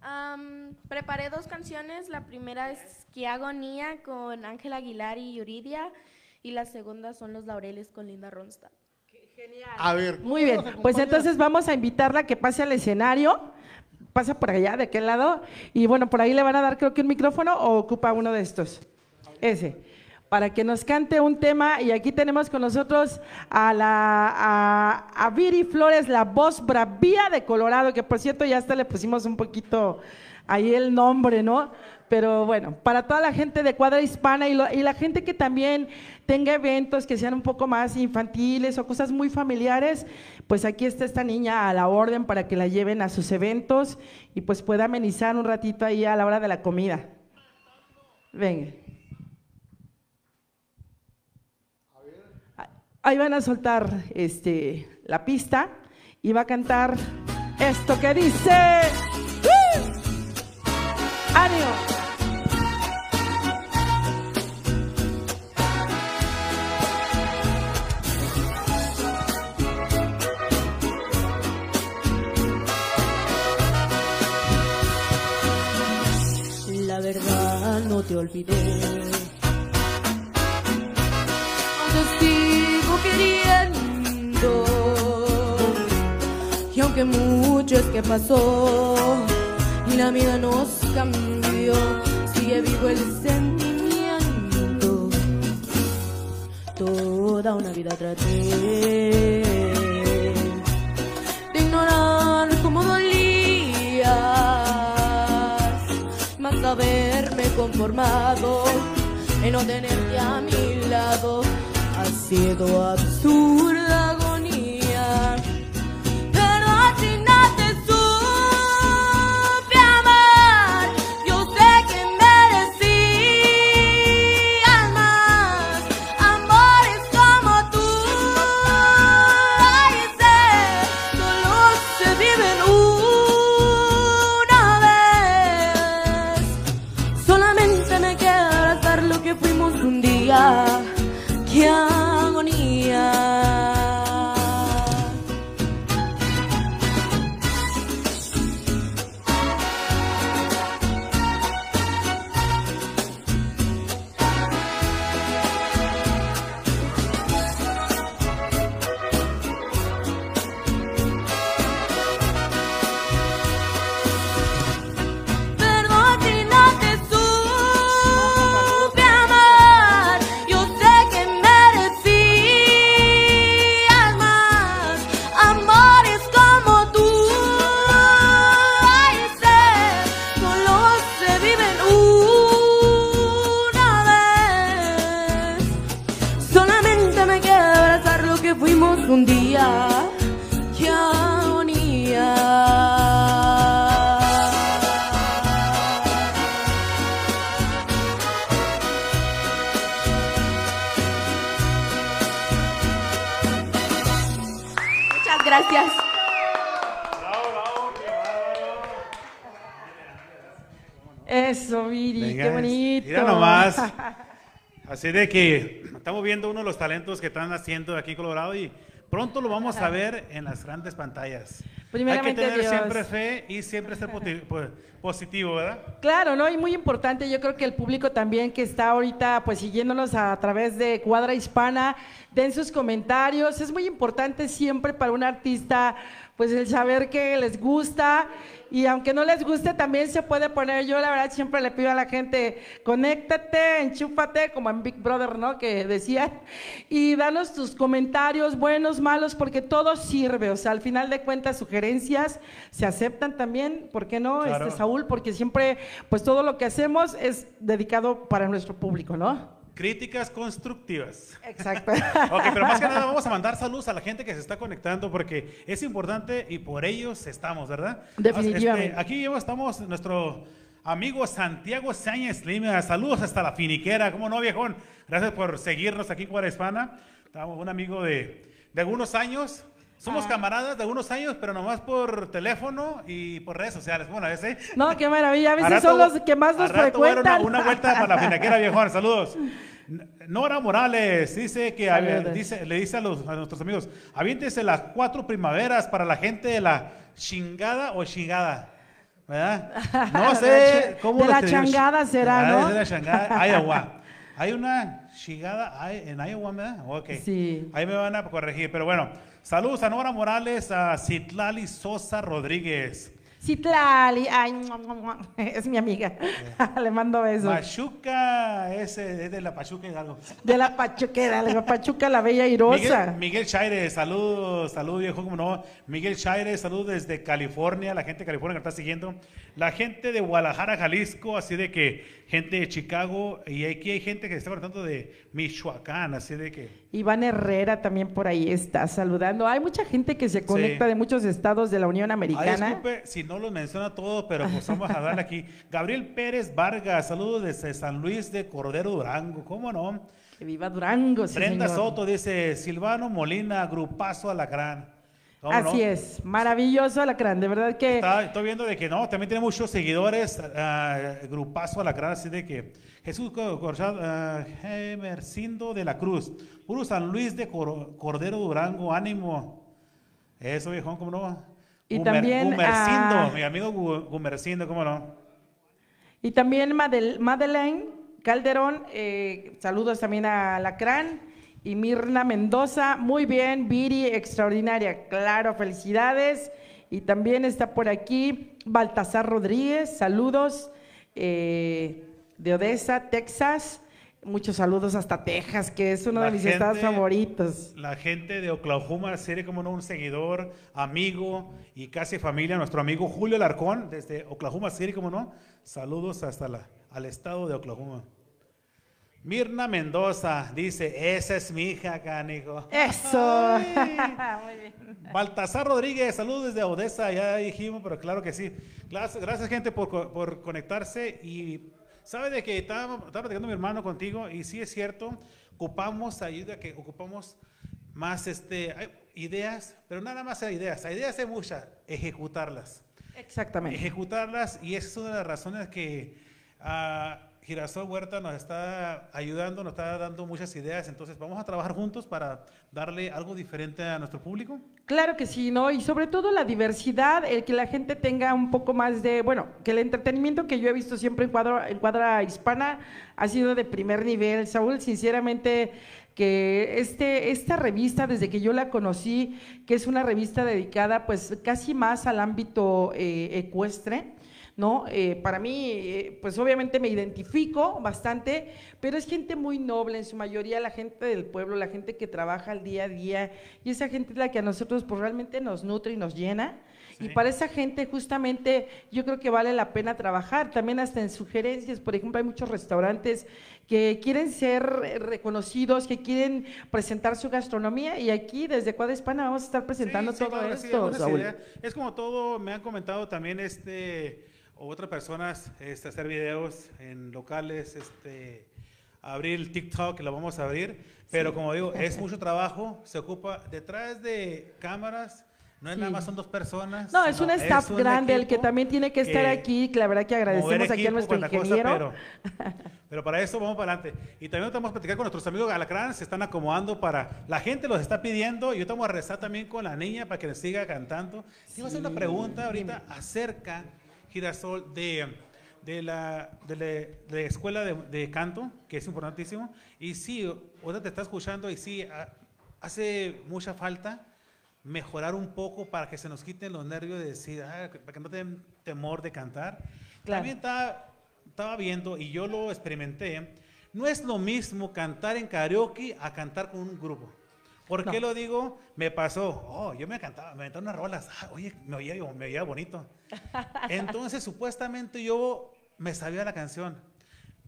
Am, preparé dos canciones. La primera es Que Agonía con Ángela Aguilar y Yuridia. Y la segunda son Los Laureles con Linda Ronstadt. A ver. Muy bien, ¿nos pues entonces vamos a invitarla a que pase al escenario. Pasa por allá, de aquel lado. Y bueno, por ahí le van a dar creo que un micrófono o ocupa uno de estos. Ese. Para que nos cante un tema. Y aquí tenemos con nosotros a la a, Viri Flores, la voz bravía de Colorado, que por cierto ya hasta le pusimos un poquito ahí el nombre, ¿no? Pero bueno, para toda la gente de Cuadra Hispana y, lo- y la gente que también tenga eventos que sean un poco más infantiles o cosas muy familiares, pues aquí está esta niña a la orden para que la lleven a sus eventos y pues pueda amenizar un ratito ahí a la hora de la comida. Venga. Ahí van a soltar este, la pista y va a cantar esto que dice. ¡Uh! ¡Ánimo! La verdad no te olvidé. Aunque mucho es que pasó. Y la vida nos cambió, sigue vivo el sentimiento. Toda una vida traté de ignorar cómo dolías, más haberme conformado en no tenerte a mi lado. Ha sido absurda gracias. Eso, Viri, Venga, qué bonito. Mira nomás. *laughs* Así de que estamos viendo uno de los talentos que están haciendo aquí en Colorado y pronto lo vamos a ver en las grandes pantallas. Hay que tener Dios. siempre fe y siempre ser pues, positivo, ¿verdad? Claro, ¿no? Y muy importante, yo creo que el público también que está ahorita pues siguiéndonos a través de Cuadra Hispana, den sus comentarios. Es muy importante siempre para un artista pues el saber que les gusta y aunque no les guste también se puede poner, yo la verdad siempre le pido a la gente, conéctate, enchúfate, como en Big Brother, ¿no? Que decían, y danos tus comentarios, buenos, malos, porque todo sirve, o sea, al final de cuentas sugerencias se aceptan también, ¿por qué no? Claro. Este, Saúl, porque siempre, pues todo lo que hacemos es dedicado para nuestro público, ¿no? Críticas constructivas. Exacto. *laughs* Ok, pero más que nada vamos a mandar saludos a la gente que se está conectando porque es importante y por ellos estamos, ¿verdad? Definitivamente. Este, aquí estamos nuestro amigo Santiago Sáñez Lima. Saludos hasta la finiquera. ¿Cómo no, viejón? Gracias por seguirnos aquí en Cuadra Hispana. Estamos un amigo de, de algunos años. Somos camaradas de algunos años, pero nomás por teléfono y por redes sociales. Bueno, a veces. No, qué maravilla, a A veces rato- son los que más a nos a frecuentan. Una, una vuelta para la finaquera, viejón. Saludos. *laughs* Nora Morales dice que dice, le dice a, los, a nuestros amigos, aviéntese las cuatro primaveras para la gente de la chingada o chingada. ¿Verdad? *laughs* No sé cómo De lo la changada será, Ah, ¿no? De la changada, *laughs* Iowa. Hay una chingada en Iowa, ¿verdad? Ok. Sí. Ahí me van a corregir, pero bueno. Saludos a Nora Morales, a Citlali Sosa Rodríguez. Citlali, ay, *laughs* es mi amiga. *laughs* Le mando besos. Pachuca, ese es de la Pachuca Hidalgo. De la Pachuquera, la Pachuca la Bella Irosa. Miguel, Miguel Chaire, saludos, saludos viejo, como no. Miguel Chaire, saludos desde California, la gente de California que está siguiendo. La gente de Guadalajara, Jalisco, así de que gente de Chicago, y aquí hay gente que se está conectando de Michoacán, así de que. Iván Herrera también por ahí está saludando. Hay mucha gente que se conecta de muchos estados de la Unión Ay, Americana. disculpe si no los menciona todos, pero pues vamos a darle aquí. *laughs* Gabriel Pérez Vargas, saludos desde San Luis de Cordero Durango, ¿cómo no? Que viva Durango, sí, Brenda señor. Soto dice, Silvano Molina, Grupazo Alacrán. ¿Cómo Así no? es, maravilloso Alacrán, de verdad que Está- estoy viendo de que no, también tiene muchos seguidores, ah, Grupazo Alacrán, así de que Jesús Co- Corchado, ah, Emercindo de la Cruz, Puro San Luis de Cor- Cordero Durango, ánimo. Eso, viejón, ¿cómo no? Y Gumer- también, Gumercindo, ah, mi amigo Gu- Gumercindo, ¿cómo no? Y también Madel- Madeleine Calderón, eh, saludos también a Alacrán. Y Mirna Mendoza, muy bien, Viri, extraordinaria, claro, felicidades. Y también está por aquí Baltasar Rodríguez, saludos eh, de Odessa, Texas. Muchos saludos hasta Texas, que es uno La de mis estados favoritos. La gente de Oklahoma City, como no, un seguidor, amigo y casi familia, nuestro amigo Julio Larcón, desde Oklahoma City, como no. Saludos hasta la, al estado de Oklahoma. Mirna Mendoza dice, esa es mi hija, canijo. Eso. Ay. *laughs* Muy bien. Baltasar Rodríguez, saludos desde Odessa, ya dijimos, pero claro que sí. Gracias, gracias gente por, por conectarse y sabe de que estaba, estaba platicando mi hermano contigo y sí es cierto, ocupamos ayuda, que ocupamos más este, ideas, pero nada más hay ideas, hay ideas hay muchas, ejecutarlas. Exactamente. Ejecutarlas y esa es una de las razones que ah, Girasol Huerta nos está ayudando, nos está dando muchas ideas, entonces vamos a trabajar juntos para darle algo diferente a nuestro público. Claro que sí, ¿no? Y sobre todo la diversidad, el que la gente tenga un poco más de, bueno, que el entretenimiento que yo he visto siempre en cuadra, en cuadra hispana ha sido de primer nivel. Saúl, sinceramente, que este, esta revista, desde que yo la conocí, que es una revista dedicada pues casi más al ámbito eh, ecuestre, ¿no? Eh, para mí, eh, pues obviamente me identifico bastante, pero es gente muy noble, en su mayoría la gente del pueblo, la gente que trabaja al día a día, y esa gente es la que a nosotros pues realmente nos nutre y nos llena. Y para esa gente justamente yo creo que vale la pena trabajar. También hasta en sugerencias, por ejemplo, hay muchos restaurantes que quieren ser eh, reconocidos, que quieren presentar su gastronomía y aquí desde Cuadra Hispana vamos a estar presentando Sí, sí, todo claro, esto. Saúl. Es como todo, me han comentado también este otras personas este, hacer videos en locales, este abrir el TikTok, que lo vamos a abrir, pero como digo, *laughs* es mucho trabajo, se ocupa detrás de cámaras, no es nada Sí. más son dos personas. No, es un staff un grande el que también tiene que estar que aquí, que la verdad que agradecemos aquí a nuestro cuanta cosa, ingeniero. pero, *laughs* pero para eso vamos para adelante. Y también vamos a platicar con nuestros amigos Galacrán, se están acomodando para... La gente los está pidiendo, y yo estamos a rezar también con la niña para que les siga cantando. Te iba a hacer una pregunta ahorita acerca, Girasol, de, de, la, de, la, de la escuela de, canto, que es importantísimo. Y sí, ahorita te está escuchando y sí, ha- hace mucha falta mejorar un poco para que se nos quiten los nervios de decir, ah, para que no tengan temor de cantar. Claro. También estaba, estaba viendo y yo lo experimenté. No es lo mismo cantar en karaoke a cantar con un grupo. ¿Por qué No. lo digo? Me pasó, oh, yo me cantaba, me aventaba unas rolas, ah, oye, me oía, me oía bonito. *laughs* Entonces, supuestamente yo me sabía la canción.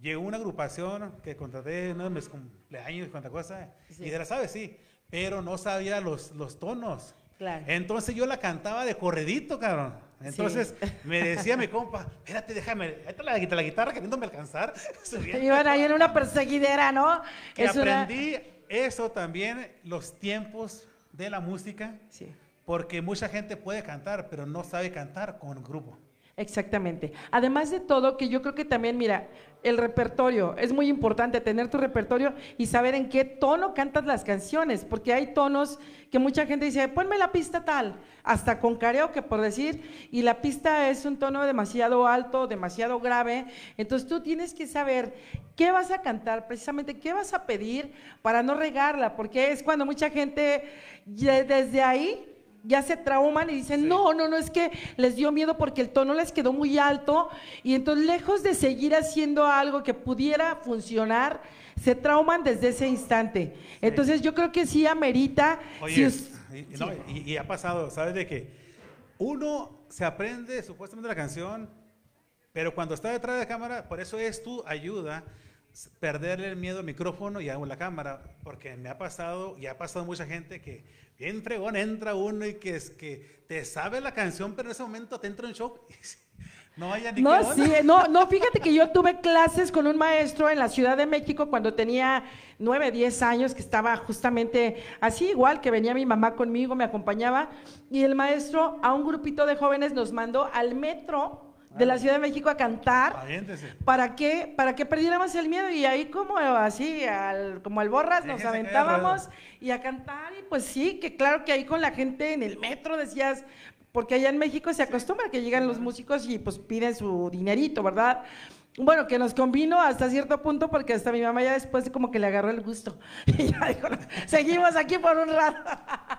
Llegó una agrupación que contraté uno de mis cumpleaños, cuánta cosa, Sí. y de la sabes, sí, pero no sabía los, los tonos. Claro. Entonces yo la cantaba de corredito, cabrón. Entonces *laughs* me decía mi compa, espérate, déjame, ahí está la, guitarra- la guitarra queriéndome alcanzar. *laughs* Iban ahí en una perseguidera, ¿no? Que Es una- aprendí eso también, los tiempos de la música, Sí. porque mucha gente puede cantar, pero no sabe cantar con un grupo. Exactamente. Además de todo, que yo creo que también, mira, el repertorio, es muy importante tener tu repertorio y saber en qué tono cantas las canciones, porque hay tonos que mucha gente dice, ponme la pista tal, hasta con karaoke, por decir, y la pista es un tono demasiado alto, demasiado grave, entonces tú tienes que saber qué vas a cantar, precisamente qué vas a pedir para no regarla, porque es cuando mucha gente desde ahí ya se trauman y dicen, no, no, no, es que les dio miedo porque el tono les quedó muy alto y entonces lejos de seguir haciendo algo que pudiera funcionar, se trauman desde ese instante. Entonces yo creo que sí amerita... Oye, si y, y sí. no, y- y ha pasado, ¿sabes? De que uno se aprende supuestamente la canción, pero cuando está detrás de la cámara, por eso es tu ayuda perderle el miedo al micrófono y a la cámara, porque me ha pasado y ha pasado mucha gente que bien fregón entra uno y que es que te sabe la canción, pero en ese momento te entra en shock. *laughs* No haya ni No, sí, no, no, fíjate que yo tuve clases con un maestro en la Ciudad de México cuando tenía nueve, diez años, que estaba justamente así, igual que venía mi mamá conmigo, me acompañaba, y el maestro a un grupito de jóvenes nos mandó al metro de la Ciudad de México a cantar. Aviéntese. ¿Para qué? Para que perdiéramos el miedo y ahí como así, al, como al borras, nos aventábamos y a cantar y pues sí, que claro que ahí con la gente en el metro decías, porque allá en México se acostumbra que llegan los músicos y pues piden su dinerito, ¿verdad? Bueno, que nos convino hasta cierto punto porque hasta mi mamá ya después como que le agarró el gusto. *laughs* Y ya dijo, seguimos aquí por un rato.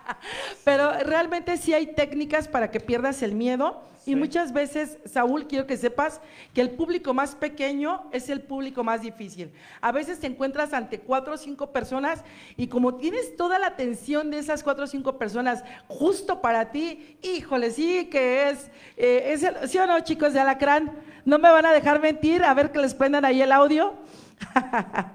*laughs* Pero realmente sí hay técnicas para que pierdas el miedo. Y muchas veces, Saúl, quiero que sepas que el público más pequeño es el público más difícil. A veces te encuentras ante cuatro o cinco personas y como tienes toda la atención de esas cuatro o cinco personas justo para ti, híjole, sí que es, eh, es el- ¿sí o no, chicos de Alacrán? ¿No me van a dejar mentir? A ver que les prendan ahí el audio. *laughs*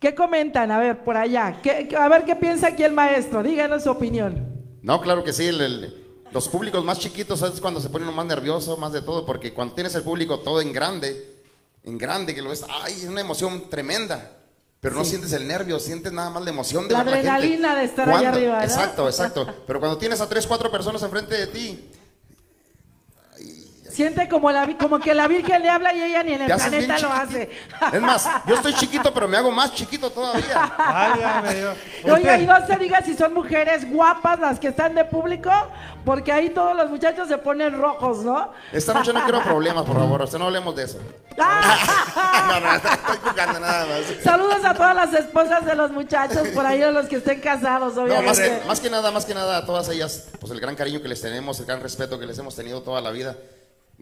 ¿Qué comentan? A ver, por allá. ¿Qué- qué- a ver qué piensa aquí el maestro. Díganos su opinión. No, claro que sí. el- el- los públicos más chiquitos es cuando se pone uno más nervioso, más de todo, porque cuando tienes el público todo en grande, en grande, que lo ves, ay, es una emoción tremenda. Pero no sientes el nervio, sientes nada más la emoción de La gente. adrenalina de estar allá arriba, ¿no? Exacto, exacto. *laughs* Pero cuando tienes a tres, cuatro personas enfrente de ti, Siente como, la, como que la Virgen le habla y ella ni en el planeta lo hace. Es más, yo estoy chiquito, pero me hago más chiquito todavía. Válgame Dios. *laughs* Oiga, y no se diga si son mujeres guapas las que están de público, porque ahí todos los muchachos se ponen rojos, ¿no? Esta noche no quiero problemas, por favor. Usted no hablemos de eso. *laughs* No, no, estoy jugando nada más. Saludos a todas las esposas de los muchachos por ahí, a los que estén casados, No, más obviamente. que, más que nada, más que nada a todas ellas, pues el gran cariño que les tenemos, el gran respeto que les hemos tenido toda la vida.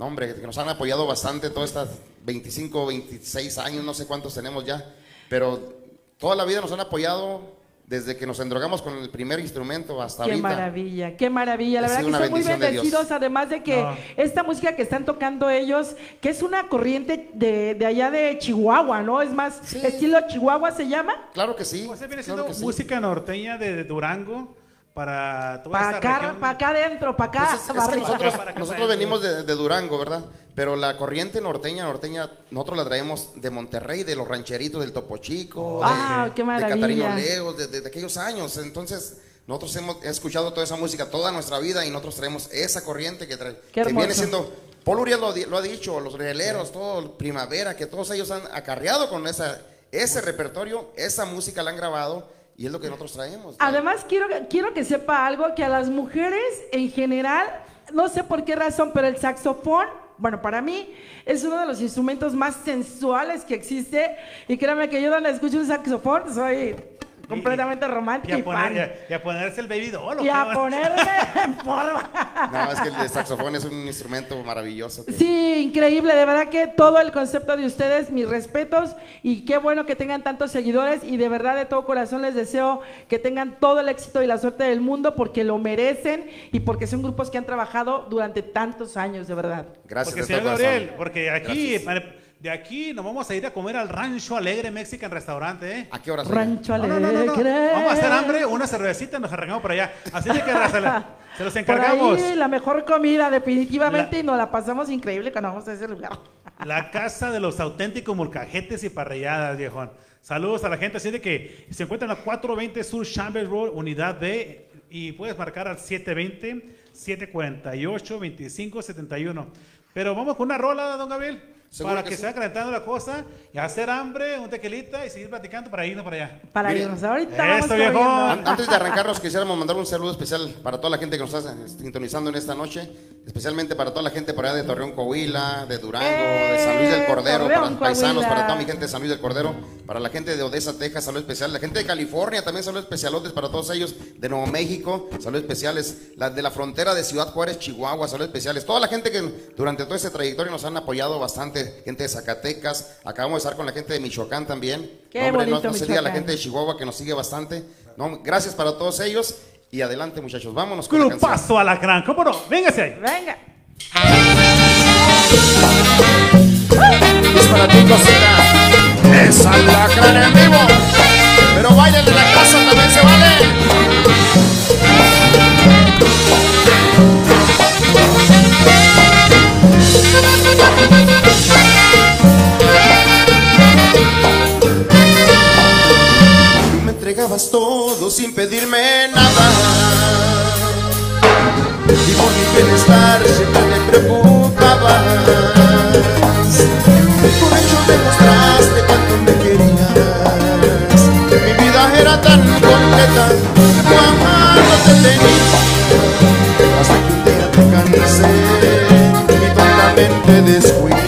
No, hombre, que nos han apoyado bastante todas estas 25, 26 años, no sé cuántos tenemos ya, pero toda la vida nos han apoyado desde que nos endrogamos con el primer instrumento hasta Qué ahorita. maravilla, qué maravilla. La Ha verdad que son muy bendecidos, además de que No. esta música que están tocando ellos, que es una corriente de, de allá de Chihuahua, ¿no? Es más, Sí. estilo Chihuahua se llama. Claro que sí. Pues viene claro siendo sí. música norteña de, de Durango para toda Para esta acá, región. para acá adentro, para acá. Pues es- es que nosotros, Para acá, nosotros venimos de, de Durango, ¿verdad? Pero la corriente norteña, norteña, nosotros la traemos de Monterrey, de los rancheritos del Topo Chico, Ah, de, qué de Catarino. Leos, de, de- de aquellos años. Entonces, nosotros hemos escuchado toda esa música toda nuestra vida y nosotros traemos esa corriente que, trae, que viene siendo... Paul Uriel lo, lo ha dicho, los rieleros, todo Primavera, que todos ellos han acarreado con esa, ese repertorio, esa música la han grabado y es lo que nosotros traemos. Además, quiero, quiero que sepa algo, que a las mujeres en general, no sé por qué razón, pero el saxofón, bueno, para mí es uno de los instrumentos más sensuales que existe. Y créanme que yo donde escucho un saxofón soy completamente Y a, y, a ponerse el baby doll. ¿o Y a ponerme *laughs* en forma. No, es que el saxofón es un instrumento maravilloso. que- Sí, increíble, de verdad que todo el concepto de ustedes, mis respetos y qué bueno que tengan tantos seguidores y de verdad de todo corazón les deseo que tengan todo el éxito y la suerte del mundo porque lo merecen y porque son grupos que han trabajado durante tantos años, de verdad. Gracias. Porque, de señor todo Gabriel, corazón. porque aquí, Gracias. De aquí nos vamos a ir a comer al Rancho Alegre Mexican Restaurante, ¿eh? ¿A qué hora? Rancho Alegre. no, no, no, no. Vamos a hacer hambre, una cervecita, nos arrancamos por allá. Así de que se, la- *laughs* se los Por encargamos. ahí la mejor comida definitivamente La- y nos la pasamos increíble cuando vamos a ese lugar. *laughs* La casa de los auténticos molcajetes y parrilladas, viejón. Saludos a la gente. Así de que se encuentran en la 420 Sur Chambers Road, unidad B, y puedes marcar al 720-748-2571. Pero vamos con una rola, don Gabriel, para que que, sí. se vaya calentando la cosa y hacer hambre, un tequilita y seguir platicando para irnos para allá. Para irnos. Ahorita eso, vamos viejo. Antes de arrancarnos, quisiéramos mandar un saludo especial para toda la gente que nos está sintonizando en esta noche, especialmente para toda la gente por allá de Torreón, Coahuila, de Durango, de San Luis del ¡Eh! Cordero, Torreón, para paisanos, Coahuila. para toda mi gente de San Luis del Cordero, para la gente de Odessa, Texas, saludos especial, la gente de California también saludos especialotes para todos ellos, de Nuevo México, saludos especiales, la de la frontera de Ciudad Juárez, Chihuahua, saludos especiales, toda la gente que durante todo este trayectorio nos han apoyado bastante, gente de Zacatecas, acabamos de estar con la gente de Michoacán también, Qué No, hombre, bonito no se diga la gente de Chihuahua que nos sigue bastante. No, gracias para todos ellos y adelante muchachos, vámonos con la canción. Grupazo a la gran, ¿cómo no? Véngase ahí. Venga. Es para ti cosita, es alacrán en vivo, pero bailen de la casa también se vale. Entregabas todo sin pedirme nada. Y por mi bienestar siempre me preocupabas. Por ello demostraste cuánto me querías. Que mi vida era tan completa cuando te tenía. Hasta que un día te cansé y descuidé. Descuidé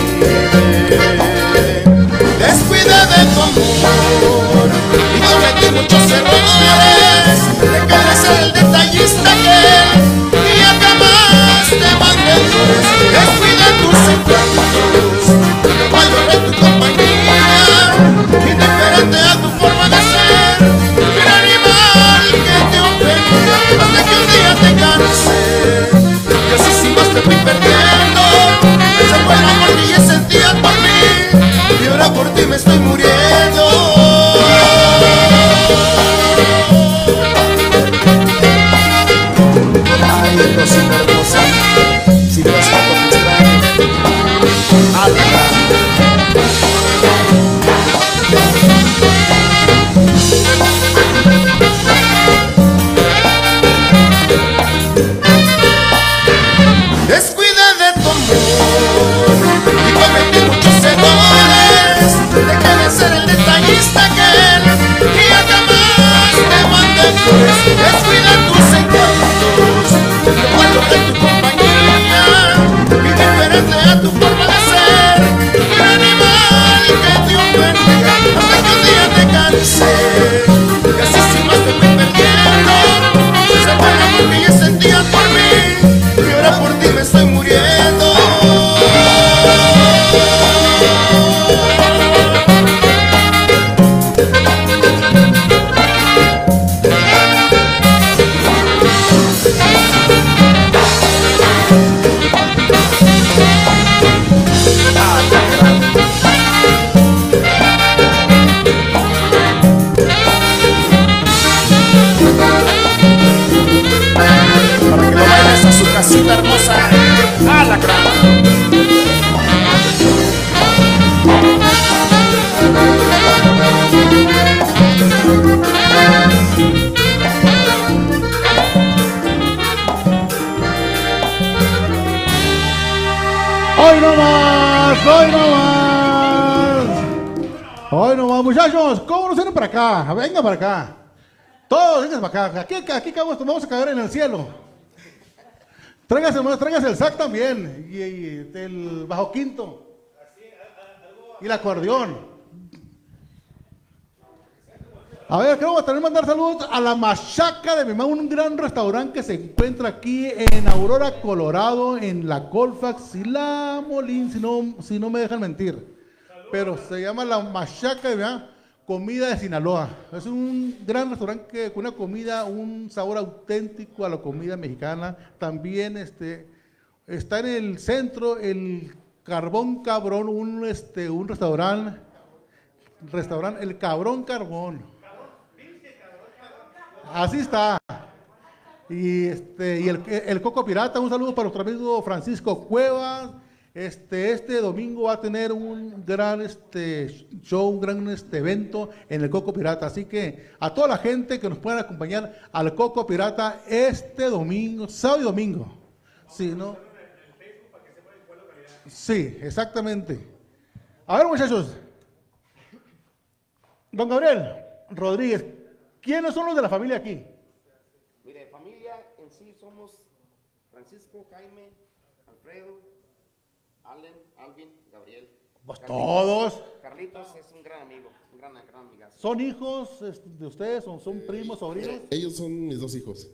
también. Y, y el bajo quinto. Y el acordeón. A ver, quiero también mandar saludos a la Machaca de mi mamá, un gran restaurante que se encuentra aquí en Aurora, Colorado, en la Colfax y la Molín, si no, si no me dejan mentir. Pero se llama la Machaca de mi mamá, comida de Sinaloa. Es un gran restaurante con una comida, un sabor auténtico a la comida mexicana. También este, está en el centro el Carbón Cabrón, un, este, un restaurante, restaurante, el Cabrón Carbón. Así está. Y, este, y el, Coco Pirata, un saludo para nuestro amigo Francisco Cuevas. Este, este domingo va a tener un gran este, show, un gran este, evento en el Coco Pirata. Así que a toda la gente que nos puedan acompañar al Coco Pirata este domingo, sábado y domingo. Sí, ¿no? Sí, exactamente. A ver, muchachos. Don Gabriel Rodríguez, ¿Quiénes son los de la familia aquí? Mire, familia en sí somos Francisco, Jaime, Alfredo, Allen, Alvin, Gabriel. Pues todos. Carlitos es un gran amigo, un gran, gran amigazo. ¿Son hijos de ustedes? ¿Son, son primos, sobrinos? Ellos son mis dos hijos.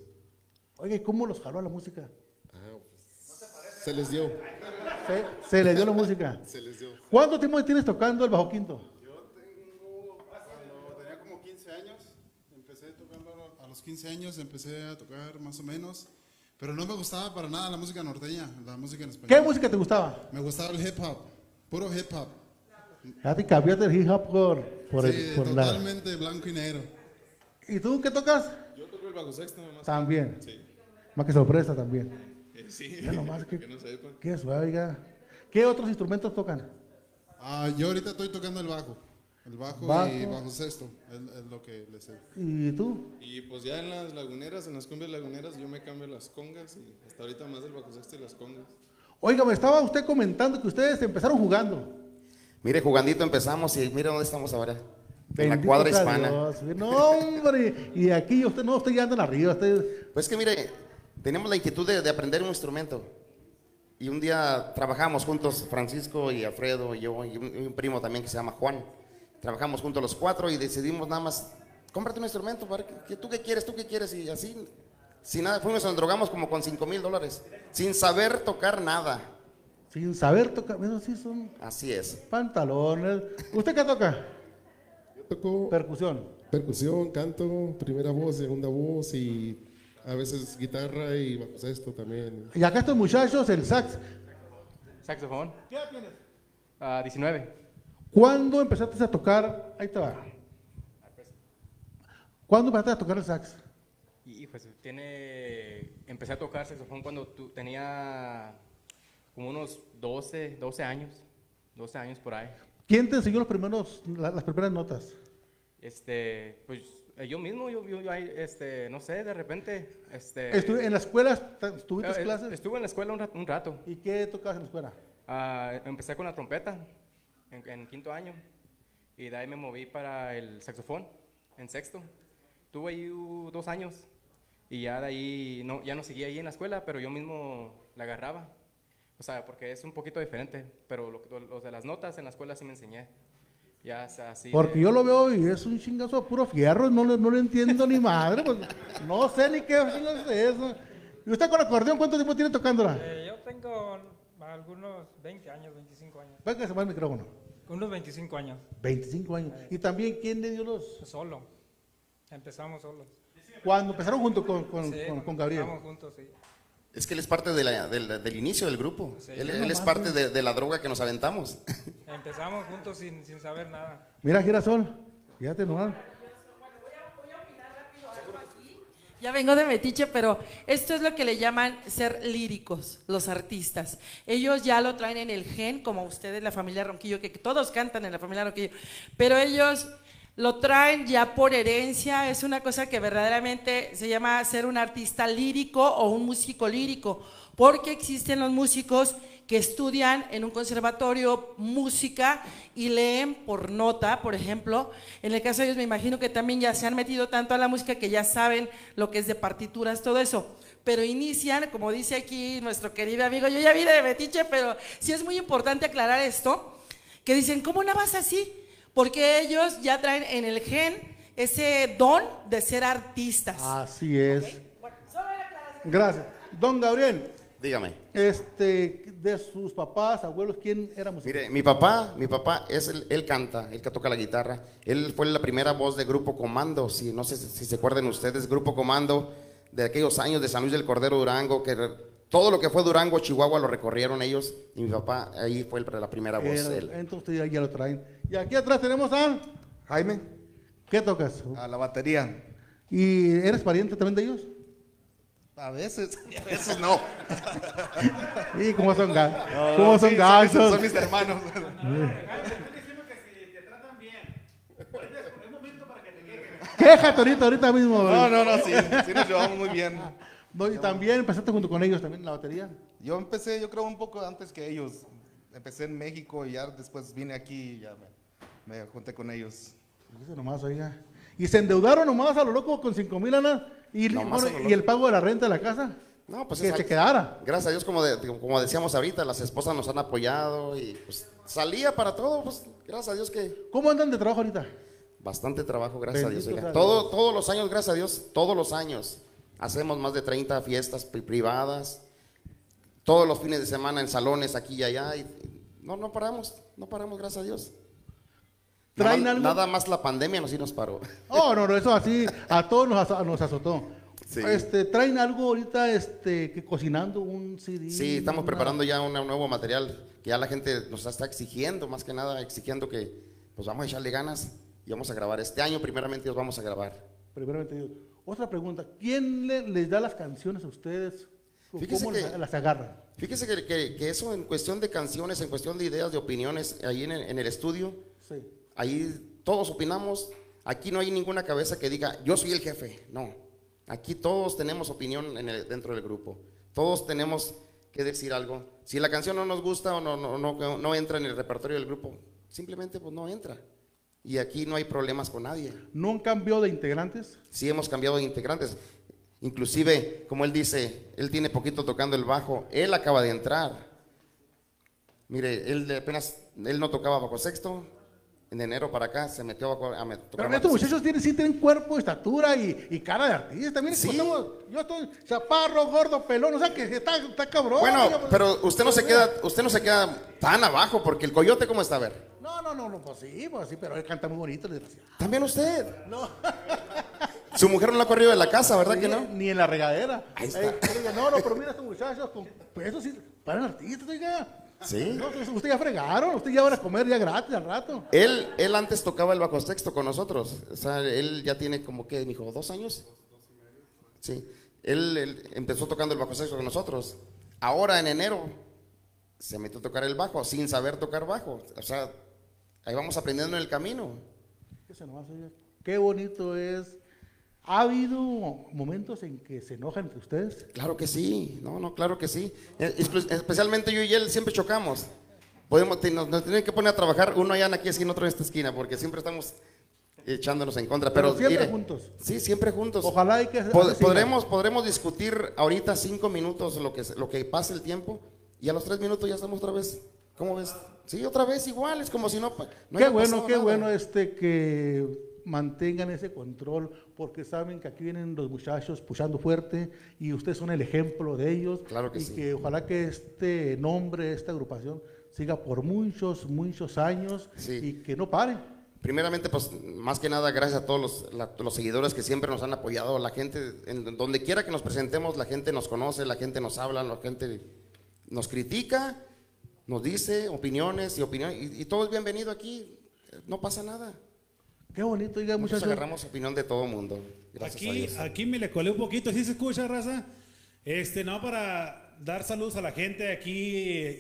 Oye, ¿cómo los jaló a la música? Ah, se les dio. Se, se les dio la música. Se les dio. ¿Cuánto tiempo tienes tocando el bajo quinto? a los 15 años empecé a tocar más o menos, pero no me gustaba para nada la música norteña, la música en español. ¿Qué música te gustaba? Me gustaba el hip hop, puro hip hop. Ya te cambiaste el hip hop por, por, sí, por totalmente blanco y negro. ¿Y tú qué tocas? Yo toco el bajo sexto nomás. También. Sí. Más que sorpresa también. Sí. Ya nomás *laughs* que, que no sepa. Qué suave, ¿Qué otros instrumentos tocan? Ah, yo ahorita estoy tocando el bajo. El bajo, y bajo sexto, es, lo que le sé. ¿Y tú? Y pues ya en las laguneras, en las cumbias laguneras, yo me cambio las congas y hasta ahorita más el bajo sexto y las congas. Oiga, me estaba usted comentando que ustedes empezaron jugando. Mire, jugandito empezamos y mire dónde estamos ahora. en la cuadra hispana. No, hombre, y aquí usted no, usted ya andan arriba. Usted... Pues que mire, tenemos la inquietud de, de aprender un instrumento. Y un día trabajamos juntos, Francisco y Alfredo y yo, y un primo también que se llama Juan. Trabajamos juntos los cuatro y decidimos nada más, cómprate un instrumento, para que, ¿tú qué quieres? ¿Tú qué quieres? Y así, sin nada, fuimos, nos drogamos como con 5 mil dólares, sin saber tocar nada. Sin saber tocar, eso sí son... Así es. Pantalones. ¿Usted qué toca? Yo toco... Percusión. Percusión, canto, primera voz, segunda voz y a veces guitarra y bajo sexto también. Y acá estos muchachos, el sax. Saxofón. ¿Qué edad tienes? Uh, 19. ¿Cuándo empezaste a tocar? Ahí te va. ¿Cuándo empezaste a tocar el sax? Y pues tiene, empecé a tocar saxofón cuando tenía como unos 12, 12 años, 12 años por ahí. ¿Quién te enseñó los primeros, las primeras notas? Este, pues yo mismo, yo, yo, este, no sé, de repente, este... Estuve en la escuela, ¿tuviste eh, clases? Estuve en la escuela un rato. ¿Y qué tocabas en la escuela? Uh, empecé con la trompeta en, quinto año y de ahí me moví para el saxofón en sexto. Tuve ahí dos años y ya de ahí, no, ya no seguí ahí en la escuela, pero yo mismo la agarraba. O sea, porque es un poquito diferente, pero los de las notas en la escuela sí me enseñé. Ya, así porque yo lo veo y es un chingazo puro fierro, no, no le entiendo ni madre, pues, no sé ni qué es eso. ¿Y usted con acordeón cuánto tiempo tiene tocándola? Eh, yo tengo algunos 20 años, 25 años. Venga, se va el micrófono. Unos 25 años. 25 años. ¿Y también quién le dio los...? Solo. Empezamos solos. Cuando empezaron junto con, con, con, Gabriel. Empezamos juntos, sí. Es que él es parte de la, del inicio del grupo. Él, es parte de, de, la droga que nos aventamos. Empezamos juntos sin, sin saber nada. Mira, Girasol, fíjate nomás. Ya vengo de Metiche, pero esto es lo que le llaman ser líricos, los artistas. Ellos ya lo traen en el gen, como ustedes, la familia Ronquillo, que todos cantan en la familia Ronquillo, pero ellos lo traen ya por herencia, es una cosa que verdaderamente se llama ser un artista lírico o un músico lírico, porque existen los músicos que estudian en un conservatorio música y leen por nota, por ejemplo. En el caso de ellos me imagino que también ya se han metido tanto a la música que ya saben lo que es de partituras, todo eso. Pero inician, como dice aquí nuestro querido amigo, yo ya vine de Betiche, pero sí es muy importante aclarar esto, que dicen, ¿cómo no vas así? Porque ellos ya traen en el gen ese don de ser artistas. Así es. Gracias. Don Gabriel, Dígame. este, de sus papás, abuelos, ¿quién era músico? Mire, mi papá, mi papá es el, él canta, él que toca la guitarra. Él fue la primera voz de Grupo Comando, si no sé si se acuerdan ustedes, Grupo Comando de aquellos años de San Luis del Cordero Durango, que todo lo que fue Durango, Chihuahua lo recorrieron ellos y mi papá ahí fue el- la primera voz. Era- él. entonces ya, ya lo traen. Y aquí atrás tenemos a Jaime, ¿Qué tocas? a la batería. ¿Y eres pariente también de ellos? A veces, *laughs* a veces no. *laughs* ¿Y cómo son, ga No, cómo no, son sí, gachos? Son, son mis hermanos. Quéjate ahorita, ahorita mismo. No, no, no, sí, sí nos llevamos muy bien. No, y también empezaste junto con ellos también en la batería. Yo empecé, yo creo, un poco antes que ellos. Empecé en México y ya después vine aquí y ya me, me junté con ellos. Dice nomás, oiga. Y se endeudaron nomás a lo loco con cinco mil anas y, Nomás bueno, a lo y el pago de la renta de la casa. No, pues que se quedara. Gracias a Dios, como, de- como decíamos ahorita, las esposas nos han apoyado y pues salía para todo, pues gracias a Dios que ¿Cómo andan de trabajo ahorita? bastante trabajo, gracias a Bendito Dios. oiga. Todo, Dios. todos los años, gracias a Dios, todos los años. Hacemos más de 30 fiestas pri- privadas, todos los fines de semana en salones aquí y allá. Y, no, no paramos, no paramos, gracias a Dios. Nada, ¿Traen algo? nada más la pandemia nos sí nos paró. *laughs* Oh, no, no, eso así a todos nos, nos azotó. Sí. Este, ¿Traen algo ahorita este, que cocinando un CD? Sí, estamos una- preparando ya un nuevo material que ya la gente nos está exigiendo, más que nada exigiendo que pues vamos a echarle ganas y vamos a grabar este año, primeramente Dios vamos a grabar. Primeramente Dios. Otra pregunta, ¿quién le- les da las canciones a ustedes? ¿Cómo Fíjese que- las, las agarran? Fíjese que, que- que eso en cuestión de canciones, en cuestión de ideas, de opiniones, ahí en el, en el estudio, Sí. ahí todos opinamos, aquí no hay ninguna cabeza que diga, yo soy el jefe, no, aquí todos tenemos opinión en el- dentro del grupo, todos tenemos que decir algo. Si la canción no nos gusta o no, no, no, no entra en el repertorio del grupo, simplemente pues no entra. Y aquí no hay problemas con nadie. ¿No han cambiado de integrantes? Sí hemos cambiado de integrantes. Inclusive, como él dice, él tiene poquito tocando el bajo, él acaba de entrar. Mire, él apenas, él no tocaba bajo sexto, en enero para acá se metió a, me- tocar Pero estos muchachos tienen, sí tienen cuerpo, estatura y, y cara de artista. También Sí. yo estoy chaparro, gordo, pelón, o sea que está, está cabrón. Bueno, pero usted no se queda, usted no se queda tan abajo, porque el coyote, ¿cómo está? A ver. No, no, no, no, pues sí, pues sí, pero él canta muy bonito, desgraciado. También usted. Su mujer no la ha corrido de la casa, ¿verdad Sí, que no? Ni en la regadera. Ahí está. Eh, no, no, pero mira estos muchachos, con, pues eso sí, paran artistas, oiga. Sí. No, pues, usted ya fregaron, usted ya van a comer ya gratis al rato. Él, él antes tocaba el bajo sexto con nosotros. O sea, él ya tiene como que, dijo, dos años. Sí. Él, él empezó tocando el bajo sexto con nosotros. Ahora en enero se metió a tocar el bajo sin saber tocar bajo. O sea, ahí vamos aprendiendo en el camino. Qué bonito es. ¿Ha habido momentos en que se enojan entre ustedes? Claro que sí, no, no, claro que sí. Espe- Especialmente yo y él siempre chocamos. Podemos, nos, nos tienen que poner a trabajar uno allá en aquí esquina, otro en esta esquina, porque siempre estamos echándonos en contra. Pero, Pero siempre mire, juntos. Sí, siempre juntos. Ojalá y que Pod- podremos, podremos discutir ahorita cinco minutos lo que, lo que pase el tiempo y a los tres minutos ya estamos otra vez. ¿Cómo ves? Sí, otra vez igual, es como si no... no qué bueno, qué nada. bueno este que mantengan ese control, porque saben que aquí vienen los muchachos puchando fuerte y ustedes son el ejemplo de ellos. Claro que y sí. que ojalá que este nombre, esta agrupación, siga por muchos, muchos años Sí. y que no pare. Primeramente, pues más que nada, gracias a todos los, la- los seguidores que siempre nos han apoyado. La gente, en donde quiera que nos presentemos, la gente nos conoce, la gente nos habla, la gente nos critica, nos dice opiniones y opiniones, y, y todo es bienvenido aquí. No pasa nada. Qué bonito, Nosotros muchachos. agarramos opinión de todo mundo. Gracias a Aquí, Dios. aquí me le colé un poquito, ¿sí se escucha, raza? Este, no, para dar saludos a la gente aquí.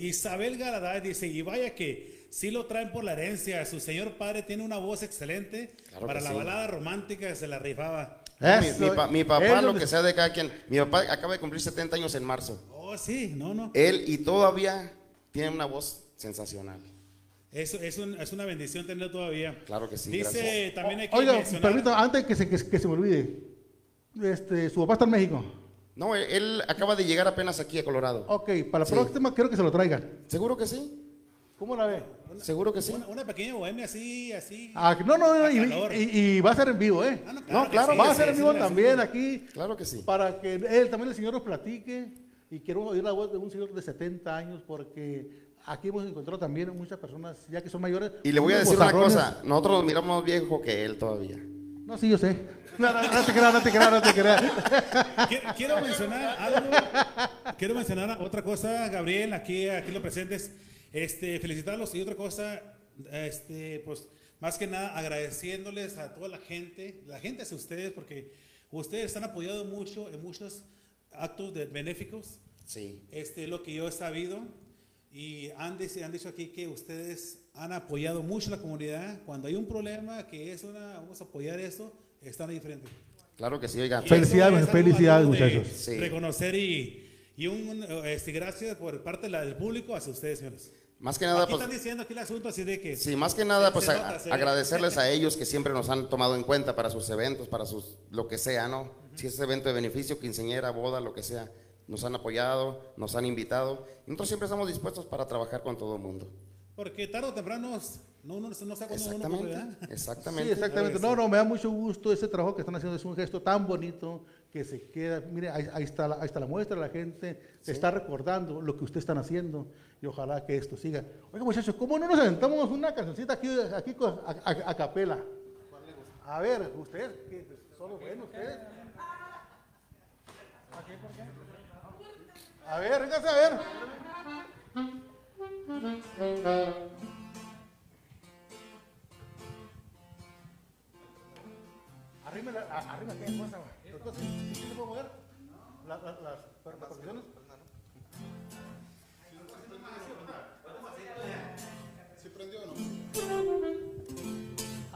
Isabel Garaday dice, y vaya que sí lo traen por la herencia. Su señor padre tiene una voz excelente. Claro Para la sí. balada romántica se la rifaba. Mi, Eso, mi pa- mi papá, lo que sea de cada quien. Mi papá acaba de cumplir 70 años en marzo. Oh, sí, no, no. Él y todavía tiene una voz sensacional. Eso es, un- es una bendición tenerlo todavía. Claro que sí, Dice, gracias. también hay que Oiga, mencionar- permítame, antes que se, que, que se me olvide. Este, su papá está en México. No, él, él acaba de llegar apenas aquí a Colorado. Ok, para la Sí. próxima quiero que se lo traigan. ¿Seguro que sí? ¿Cómo la ve? ¿Seguro que sí? Una, una pequeña bohemia así, así. Ah, no, no, no, y, y- y va a ser en vivo, ¿eh? Ah, no, No, que claro, sí, Va a sí, ser en sí, vivo sí, también aquí Claro que sí. para que él también el Señor nos platique y quiero oír la voz de un señor de 70 años porque aquí hemos encontrado también muchas personas ya que son mayores. Y le voy a decir una cosa. Nosotros nos miramos más viejo que él todavía. No, sí, yo sé. No, no, no te creas, no te creas, no te creas. Quiero, mencionar algo. Quiero mencionar otra cosa, Gabriel, aquí, aquí lo presentes. Este, felicitarlos y otra cosa, este, pues más que nada agradeciéndoles a toda la gente, la gente es ustedes, porque ustedes han apoyado mucho en muchos actos de benéficos. Sí. Este es lo que yo he sabido. Y han, han dicho aquí que ustedes han apoyado mucho a la comunidad. Cuando hay un problema, que es una, vamos a apoyar eso, están ahí frente. Claro que sí, Felicidades, es felicidades, muchachos. Sí. Reconocer y, y un este, gracias por parte del público hacia ustedes, señores. Más que nada, aquí pues, están diciendo aquí el asunto así de que sí, más que nada, pues a- nota, agradecerles a ellos que siempre nos han tomado en cuenta para sus eventos, para sus, lo que sea, ¿no? Si es evento de beneficio, quinceñera, boda, lo que sea, nos han apoyado, nos han invitado. Y nosotros siempre estamos dispuestos para trabajar con todo el mundo. Porque tarde o temprano no, uno, no sabe cuándo uno. Exactamente, Sí, exactamente. exactamente. No, no, me da mucho gusto ese trabajo que están haciendo. Es un gesto tan bonito que se queda. Mire, ahí, ahí está, la, ahí está la muestra. La gente se está recordando lo que ustedes están haciendo y ojalá que esto siga. Oiga, muchachos, ¿cómo no nos aventamos una cancioncita aquí, aquí a, a- a capela? A ver, ustedes, que son los buenos, ustedes. A ver, véngase a ver. Arriba, la- a- arriba, ¿qué ¿sí se puede mover? La- la- las percusiones. ¿Sí prendió o no?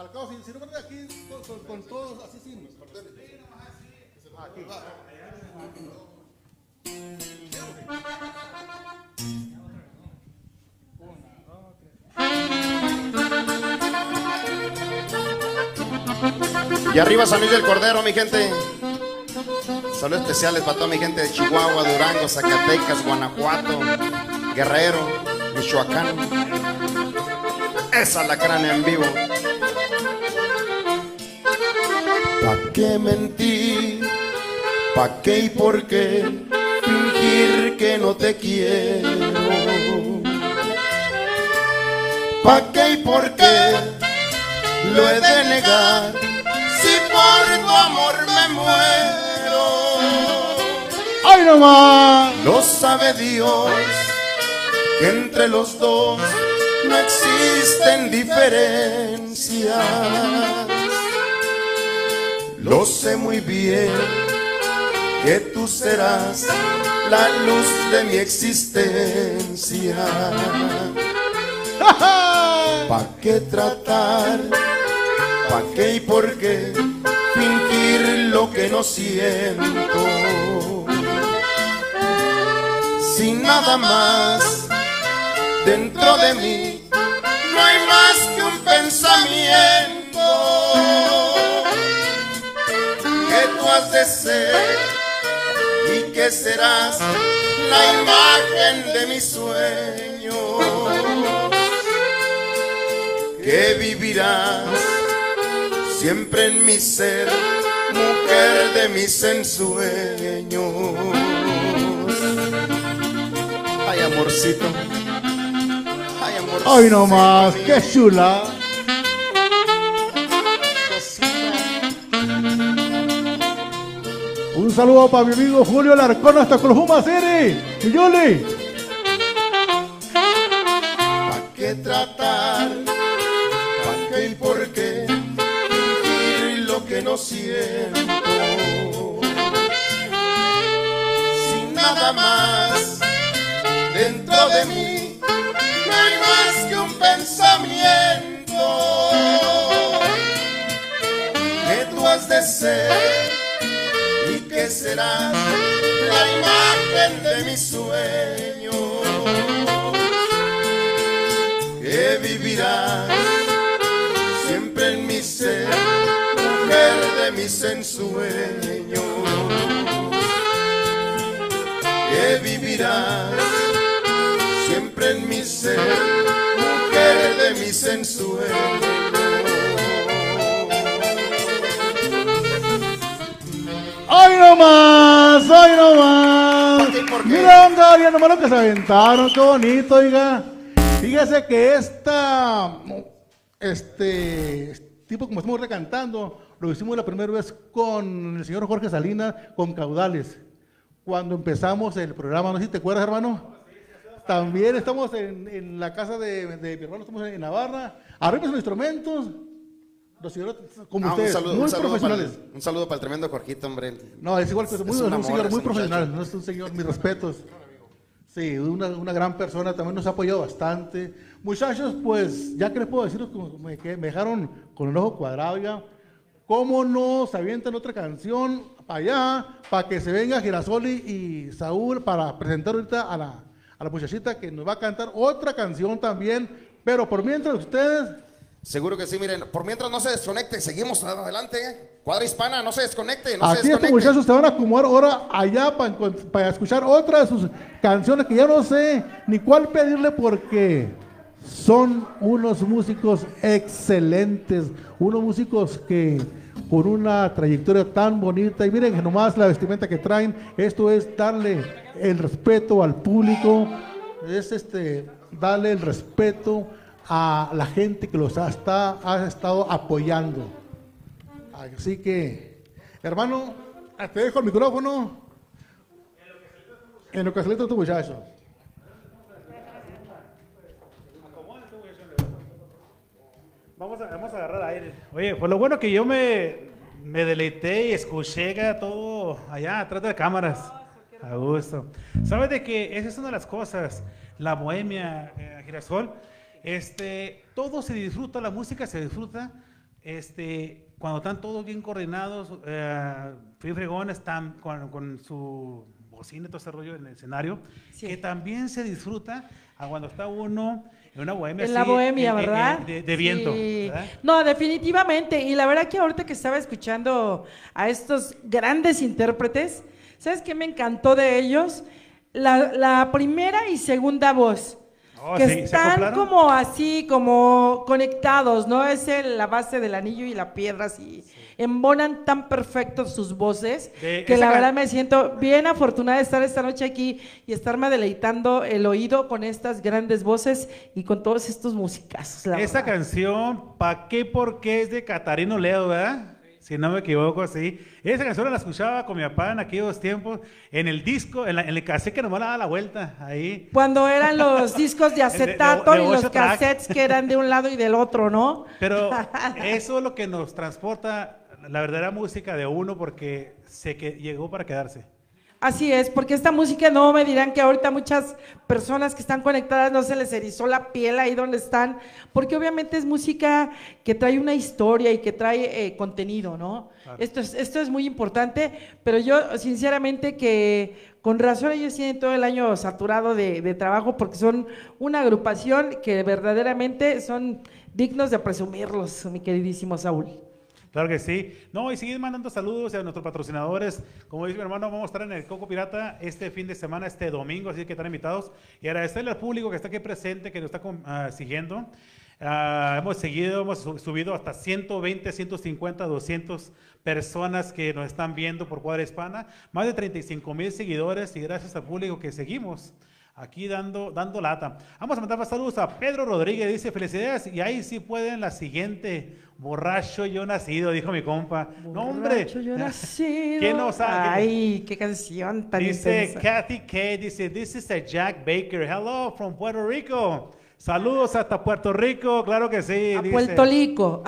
Al cabo, si, no prende aquí, con, todos, así sin. Aquí. Y arriba San Luis del Cordero, mi gente. Saludos especiales para toda mi gente de Chihuahua, Durango, Zacatecas, Guanajuato, Guerrero, Michoacán. Esa la cránea en vivo. ¿Pa' qué mentir? ¿Pa' qué y por qué fingir que no te quiero? ¿Pa' qué y por qué lo he de negar? Si por tu amor me muero. ¡Ay, no más! Lo sabe Dios que entre los dos no existen diferencias. Lo sé muy bien que tú serás la luz de mi existencia. *laughs* ¿Pa' qué tratar? ¿Pa' qué y por qué fingir lo que no siento? Sin nada más dentro de mí, no hay más que un pensamiento que tú has de ser y que serás la imagen de mis sueños que vivirás siempre en mi ser, mujer de mis ensueños. Ay, amorcito. Ay, amorcito. ¡Ay, no más! ¡Qué chula! Un saludo para mi amigo Julio Larcón hasta Oklahoma City. Y Yuli. ¿Pa' qué tratar? Siento? Sin más dentro de mí. No hay más que un pensamiento que tú has de ser y que serás la imagen de mi sueño que vivirás mis ensueños que vivirás siempre en mi ser mujer de mis ensueños ¡Ay, no más! ¡Ay, no más! ¿Por qué? ¿Por qué? Mira, onda, ya nomás lo que se aventaron, qué bonito, oiga. Fíjese que esta, este tipo como estamos recantando, lo hicimos la primera vez con el señor Jorge Salinas, con Caudales. Cuando empezamos el programa, no sé si te acuerdas, hermano. También estamos en, en la casa de, de mi hermano, estamos en Navarra. Arriba los instrumentos. Los señores, como Ah, ustedes, saludo, muy un saludo para el- profesionales. un saludo para el tremendo Jorgito, hombre. No, es igual que Es muy, un un, amor señor muy profesional, no es un señor, mis respetos. Sí, una, una gran persona, también nos ha apoyado bastante. Muchachos, pues, ya que les puedo decir, me, me dejaron con el ojo cuadrado ya. ¿Cómo no se avientan otra canción para allá, para que se venga Girasoli y Saúl para presentar ahorita a la, a la muchachita que nos va a cantar otra canción también? Pero por mientras ustedes, Seguro que sí, miren, por mientras no se desconecte, seguimos adelante. ¿eh? Cuadra hispana, no se desconecte, no se Aquí estos desconecte. muchachos se van a acomodar ahora allá para, para escuchar otra de sus canciones que ya no sé ni cuál pedirle porque son unos músicos excelentes, unos músicos que con una trayectoria tan bonita y miren nomás la vestimenta que traen, esto es darle el respeto al público, es este darle el respeto a la gente que los ha, ha estado apoyando. Así que, hermano, te dejo el micrófono. En lo que se le tu muchacho. Vamos a, vamos a agarrar aire. Oye, pues lo bueno que yo me, me deleité y escuché todo allá atrás de cámaras. A gusto. ¿Sabes de que esa es una de las cosas? La bohemia, eh, Girasol, este, todo se disfruta, la música se disfruta, este, cuando están todos bien coordinados, eh, Fregón están con, con su bocina y todo ese rollo en el escenario, Sí. que también se disfruta a cuando está uno en una bohemia En la bohemia, en- en- ¿verdad? de, de viento. Sí. ¿verdad? No, definitivamente. Y la verdad que ahorita que estaba escuchando a estos grandes intérpretes, ¿sabes qué me encantó de ellos? La, la primera y segunda voz. Oh, que sí, ¿se están como así, como conectados, ¿no? Es el- la base del anillo y la piedra, así. Embonan tan perfectos sus voces De que la can- verdad me siento bien afortunada de estar esta noche aquí y estarme deleitando el oído con estas grandes voces y con todos estos musicazos. la Esta verdad. canción, ¿pa' qué? Porque es de Catarino Leo, ¿verdad? Si no me equivoco, sí. Esa canción la escuchaba con mi papá en aquellos tiempos, en el disco, en, la- en el cassette que nomás le daba la vuelta, ahí. Cuando eran los *laughs* discos de acetato de y los track. cassettes que eran de un lado y del otro, ¿no? Pero *laughs* eso es lo que nos transporta la verdadera música de uno porque se que llegó para quedarse. Así es, porque esta música no me dirán que ahorita muchas personas que están conectadas no se les erizó la piel ahí donde están, porque obviamente es música que trae una historia y que trae eh, contenido, ¿no? Esto, es, esto es muy importante, pero yo sinceramente que con razón ellos tienen todo el año saturado de, de trabajo porque son una agrupación que verdaderamente son dignos de presumirlos, mi queridísimo Saúl. Claro que sí. No, y seguir mandando saludos a nuestros patrocinadores. Como dice mi hermano, vamos a estar en el Coco Pirata este fin de semana, este domingo, así que están invitados. Y agradecerle al público que está aquí presente, que nos está ah, siguiendo. Ah, hemos seguido, hemos su- subido hasta 120, 150, 200 personas que nos están viendo por Cuadra Hispana. Más de 35 mil seguidores y gracias al público que seguimos aquí dando, dando lata. Vamos a mandar más saludos a Pedro Rodríguez, dice felicidades y ahí sí pueden la siguiente. Borracho yo nacido, dijo mi compa. no, hombre. Borracho yo nacido. ¿Quién no sabe? Ay, qué canción tan Dice intensa. Kathy K, dice, this is a Jack Baker. Hello from Puerto Rico. Saludos hasta Puerto Rico, claro que sí. A dice Puerto Rico.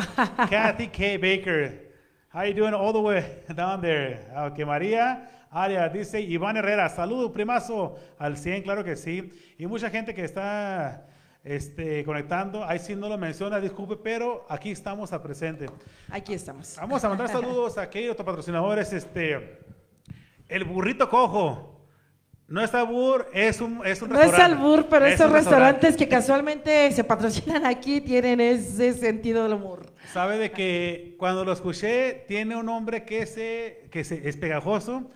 Kathy K. Baker. How you doing all the way *laughs* down there? Ok, María Aria dice Iván Herrera, saludos primazo al 100, claro que sí. Y mucha gente que está este, conectando. Ahí sí no lo menciona, disculpe, pero aquí estamos a presente. Aquí estamos. Vamos a mandar saludos a aquellos patrocinadores. Este, el burrito cojo. No es albur, es un, es un No es restaurante. albur, pero Es estos restaurantes que casualmente se patrocinan aquí tienen ese sentido del humor. Sabe de que cuando lo escuché tiene un nombre que, se, que se, es pegajoso,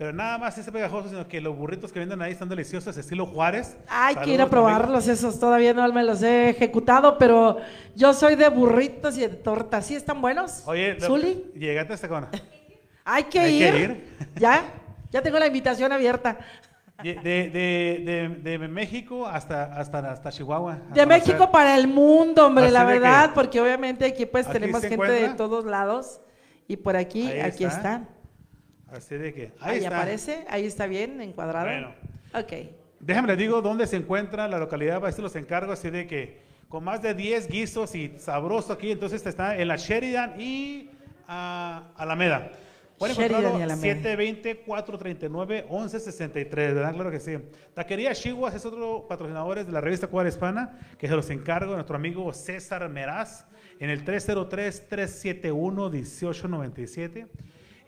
pero nada más es pegajoso, sino que los burritos que venden ahí están deliciosos, estilo Juárez. Hay que Saludos, ir a amigo. probarlos, esos todavía no me los he ejecutado, pero yo soy de burritos y de tortas. ¿Sí están buenos? Oye, ¿Zuli? llegaste hasta con... Hay que Hay ir. que ir. *laughs* ¿Ya? Ya tengo la invitación abierta. De, de, de, de- México hasta, hasta, hasta Chihuahua. De México para el mundo, hombre, Así la verdad, porque obviamente aquí pues Aquí tenemos gente de todos lados y por aquí, Ahí aquí está. están. Así de que... Ahí, Ahí, está. aparece, ahí está bien, encuadrado. Bueno. Ok. Déjame les digo dónde se encuentra la localidad, para se los encargo, así de que con más de 10 guisos y sabroso aquí, entonces está en la Sheridan y ah, Alameda. Pueden encontrarlo y Alameda. 720-439-1163, ¿verdad? Claro que sí. Taquería Chihuahua es otro patrocinador de la revista Cuadra Hispana, que se los encargo, nuestro amigo César Meraz, en el 303-371-1897.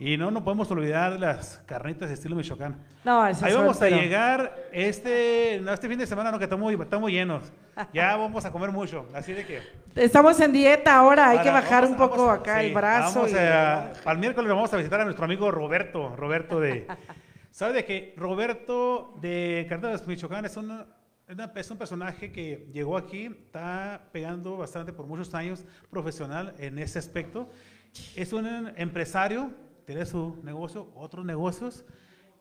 Y no nos podemos olvidar de las carnitas de estilo Michoacán. No, esas Ahí vamos a pero- llegar este, no, este fin de semana, no, que estamos, estamos llenos. Ya *laughs* vamos a comer mucho, así de que... Estamos en dieta ahora, hay que bajar vamos- un poco vamos- acá sí, el brazo. Vamos y- a, al miércoles vamos a visitar a nuestro amigo Roberto, Roberto de... *laughs* ¿Sabe de que Roberto de Cartas Michoacán es, una- es un personaje que llegó aquí, está pegando bastante por muchos años, profesional en ese aspecto. Es un empresario, tiene su negocio, otros negocios,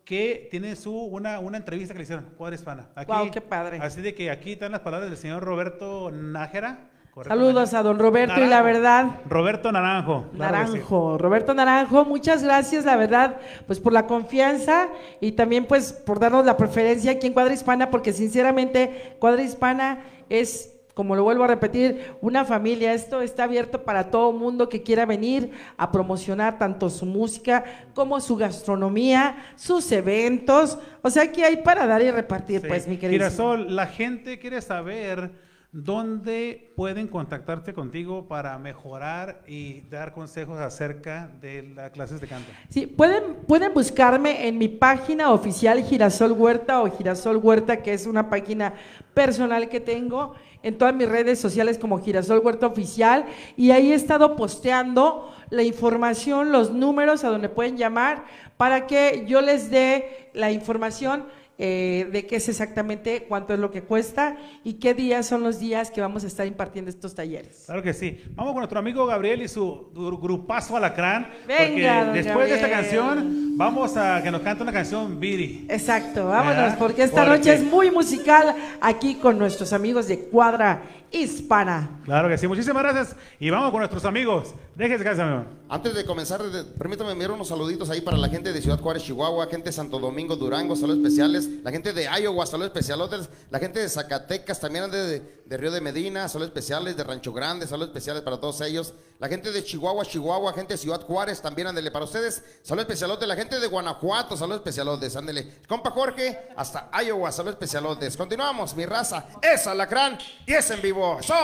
que tiene su, una, una entrevista que le hicieron, Cuadra Hispana. Aquí, qué padre. Así de que aquí están las palabras del señor Roberto Nájera. ¿correcto, Saludos a don Roberto y la verdad, Roberto Naranjo. claro que sí. Naranjo, Roberto Naranjo, muchas gracias, la verdad, pues por la confianza y también pues por darnos la preferencia aquí en Cuadra Hispana, porque sinceramente Cuadra Hispana es, como lo vuelvo a repetir, una familia. Esto está abierto para todo mundo que quiera venir a promocionar tanto su música como su gastronomía, sus eventos. O sea que hay para dar y repartir, Sí. pues, mi querido. Girasol, la gente quiere saber dónde pueden contactarte contigo para mejorar y dar consejos acerca de las clases de canto. Sí, pueden, pueden buscarme en mi página oficial Girasol Huerta o Girasol Huerta, que es una página personal que tengo en todas mis redes sociales como Girasol Huerta Oficial. Y ahí he estado posteando la información, los números a donde pueden llamar para que yo les dé la información eh, de qué es exactamente, cuánto es lo que cuesta y qué días son los días que vamos a estar impartiendo estos talleres. Claro que sí. Vamos con nuestro amigo Gabriel y su gru- grupazo Alacrán. Venga, porque después de esta canción, vamos a que nos cante una canción Viri. Exacto, vámonos, ¿Verdad? porque esta Porque- noche es muy musical aquí con nuestros amigos de Cuadra Hispana. Claro que sí. Muchísimas gracias. Y vamos con nuestros amigos. Déjese casa, amigo. Antes de comenzar, permítame enviar unos saluditos ahí para la gente de Ciudad Juárez, Chihuahua, gente de Santo Domingo, Durango, saludos especiales, la gente de Iowa, saludos especiales, la gente de Zacatecas, también de, de Río de Medina, saludos especiales, de Rancho Grande, saludos especiales para todos ellos, la gente de Chihuahua, Chihuahua, gente de Ciudad Juárez, también ándele para ustedes, saludos especialotes, la gente de Guanajuato, saludos especialotes, ándele, compa Jorge, hasta Iowa, saludos especialotes. Continuamos, mi raza, es Alacrán y es en vivo. ¡So!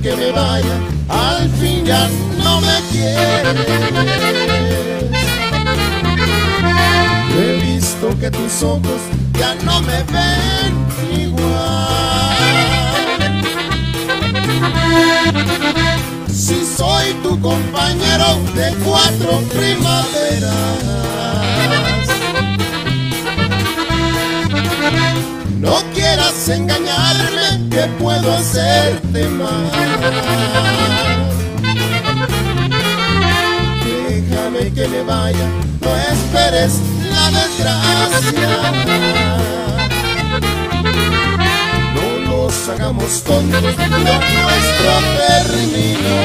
Que me vaya, al fin ya no me quieres. He visto que tus ojos ya no me ven igual. Si soy tu compañero de cuatro primaveras. No quieras engañarme, que puedo hacerte mal. Déjame que me vaya, no esperes la desgracia. No nos hagamos tontos, lo nuestro terminó.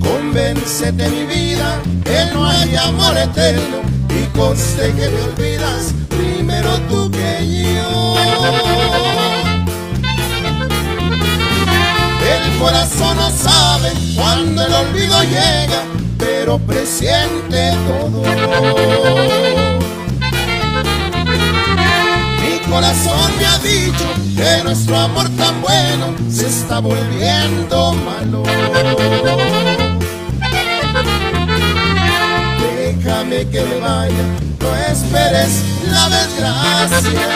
Convéncete mi vida, que no hay amor eterno conste que me olvidas primero tú que yo. El corazón no sabe cuando el olvido llega, pero presiente todo. Mi corazón me ha dicho que nuestro amor tan bueno se está volviendo malo. Déjame que me vaya, no esperes la desgracia.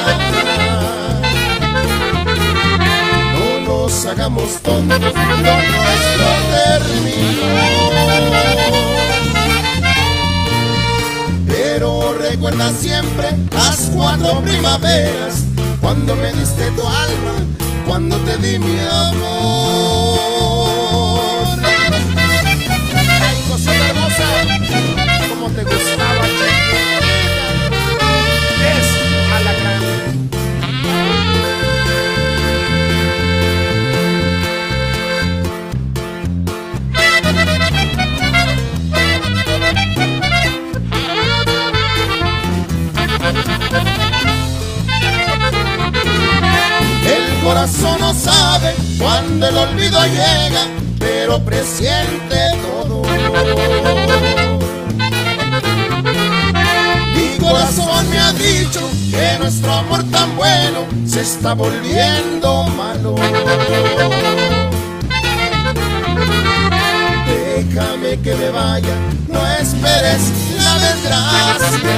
No nos hagamos tontos, lo nuestro terminó. Pero recuerda siempre las cuatro primaveras, cuando me diste tu alma, cuando te di mi amor. Te gustaba. Es. El corazón no sabe cuando el olvido llega, pero presiente todo. Que nuestro amor tan bueno se está volviendo malo. Déjame que me vaya, no esperes la desgracia.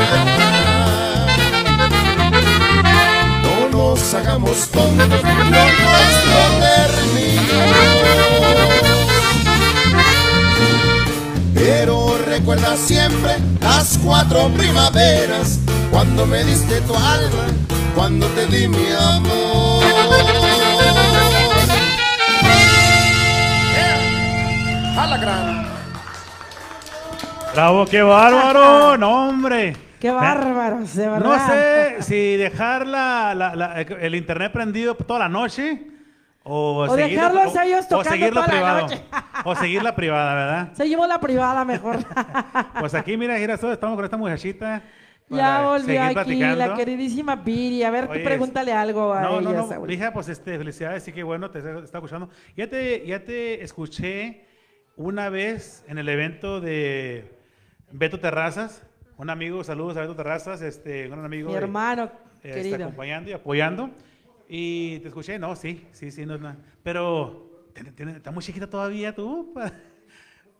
No nos hagamos tontos, lo nuestro terminó. Pero recuerda siempre las cuatro primaveras, cuando me diste tu alma, cuando te di mi amor. Alacrán. Bravo, qué bárbaro, no hombre. Qué bárbaros, de verdad. No sé si dejar la- la- la- el internet prendido toda la noche o, O dejarlos a ellos o tocando seguirlo toda la privado. noche. O seguirla privada, ¿verdad? *laughs* Se llevó la privada mejor. *laughs* Pues aquí, mira, Girasol, estamos con esta muchachita. Ya para volvió aquí platicando. la queridísima Piri. A ver, tú Oye, pregúntale algo a No, ella, no, no, hija, pues este, felicidades, sí que bueno, te está está escuchando. Ya te, ya te escuché una vez en el evento de Beto Terrazas, un amigo, saludos a Beto Terrazas, este, un amigo. Mi hermano eh, está querido. acompañando y apoyando. Y te escuché, no, sí, sí, sí, no, no. Pero, ¿tiene- tiene- ¿estás muy chiquita todavía tú? *laughs* Pa-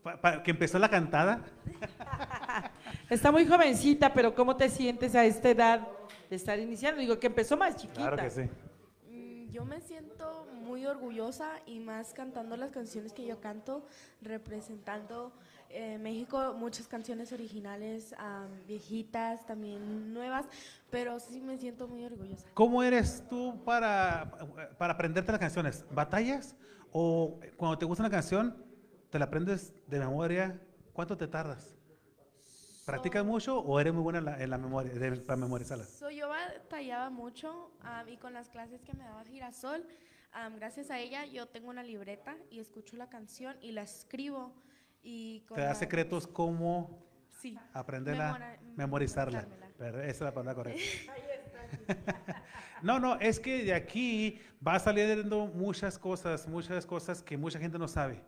pa- pa- que empezó la cantada. *laughs* Está muy jovencita, pero ¿cómo te sientes a esta edad de estar iniciando? Digo, que empezó más chiquita. Claro que sí. Mm, Yo me siento muy orgullosa y más cantando las canciones que yo canto, representando eh, México, muchas canciones originales, am, viejitas, también nuevas, pero sí me siento muy orgullosa. ¿Cómo eres tú para, para aprenderte las canciones? ¿Batallas? ¿O cuando te gusta una canción, te la aprendes de memoria? ¿Cuánto te tardas? ¿Practicas mucho o eres muy buena en la, en la memoria, de- para memorizarlas? So, yo batallaba mucho am, y con las clases que me daba Girasol, am, gracias a ella yo tengo una libreta y escucho la canción y la escribo. Y con ¿Te da la- secretos cómo Sí. aprenderla, memorizarla? Pero esa es la palabra correcta. *laughs* *laughs* No, no, es que de aquí va saliendo muchas cosas, muchas cosas que mucha gente no sabe,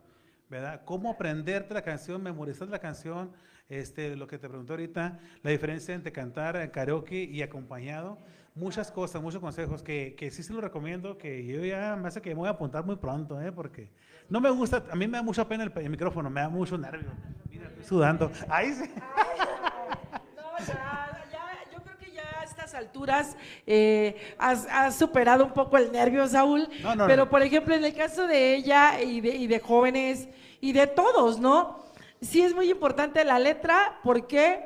¿verdad? Cómo aprenderte la canción, memorizar la canción, este, lo que te pregunté ahorita, la diferencia entre cantar en karaoke y acompañado, muchas cosas, muchos consejos que, que sí se los recomiendo, que yo ya me hace que me voy a apuntar muy pronto, ¿eh? Porque no me gusta, a mí me da mucha pena el, el micrófono, me da mucho nervio. Mira, estoy sudando. Ahí sí. *laughs* No, ya, ya, yo creo que ya a estas alturas eh, has, has superado un poco el nervio, Saúl. No, no, pero, por ejemplo, en el caso de ella y de, y de jóvenes y de todos, ¿no? Sí es muy importante la letra. ¿Por qué?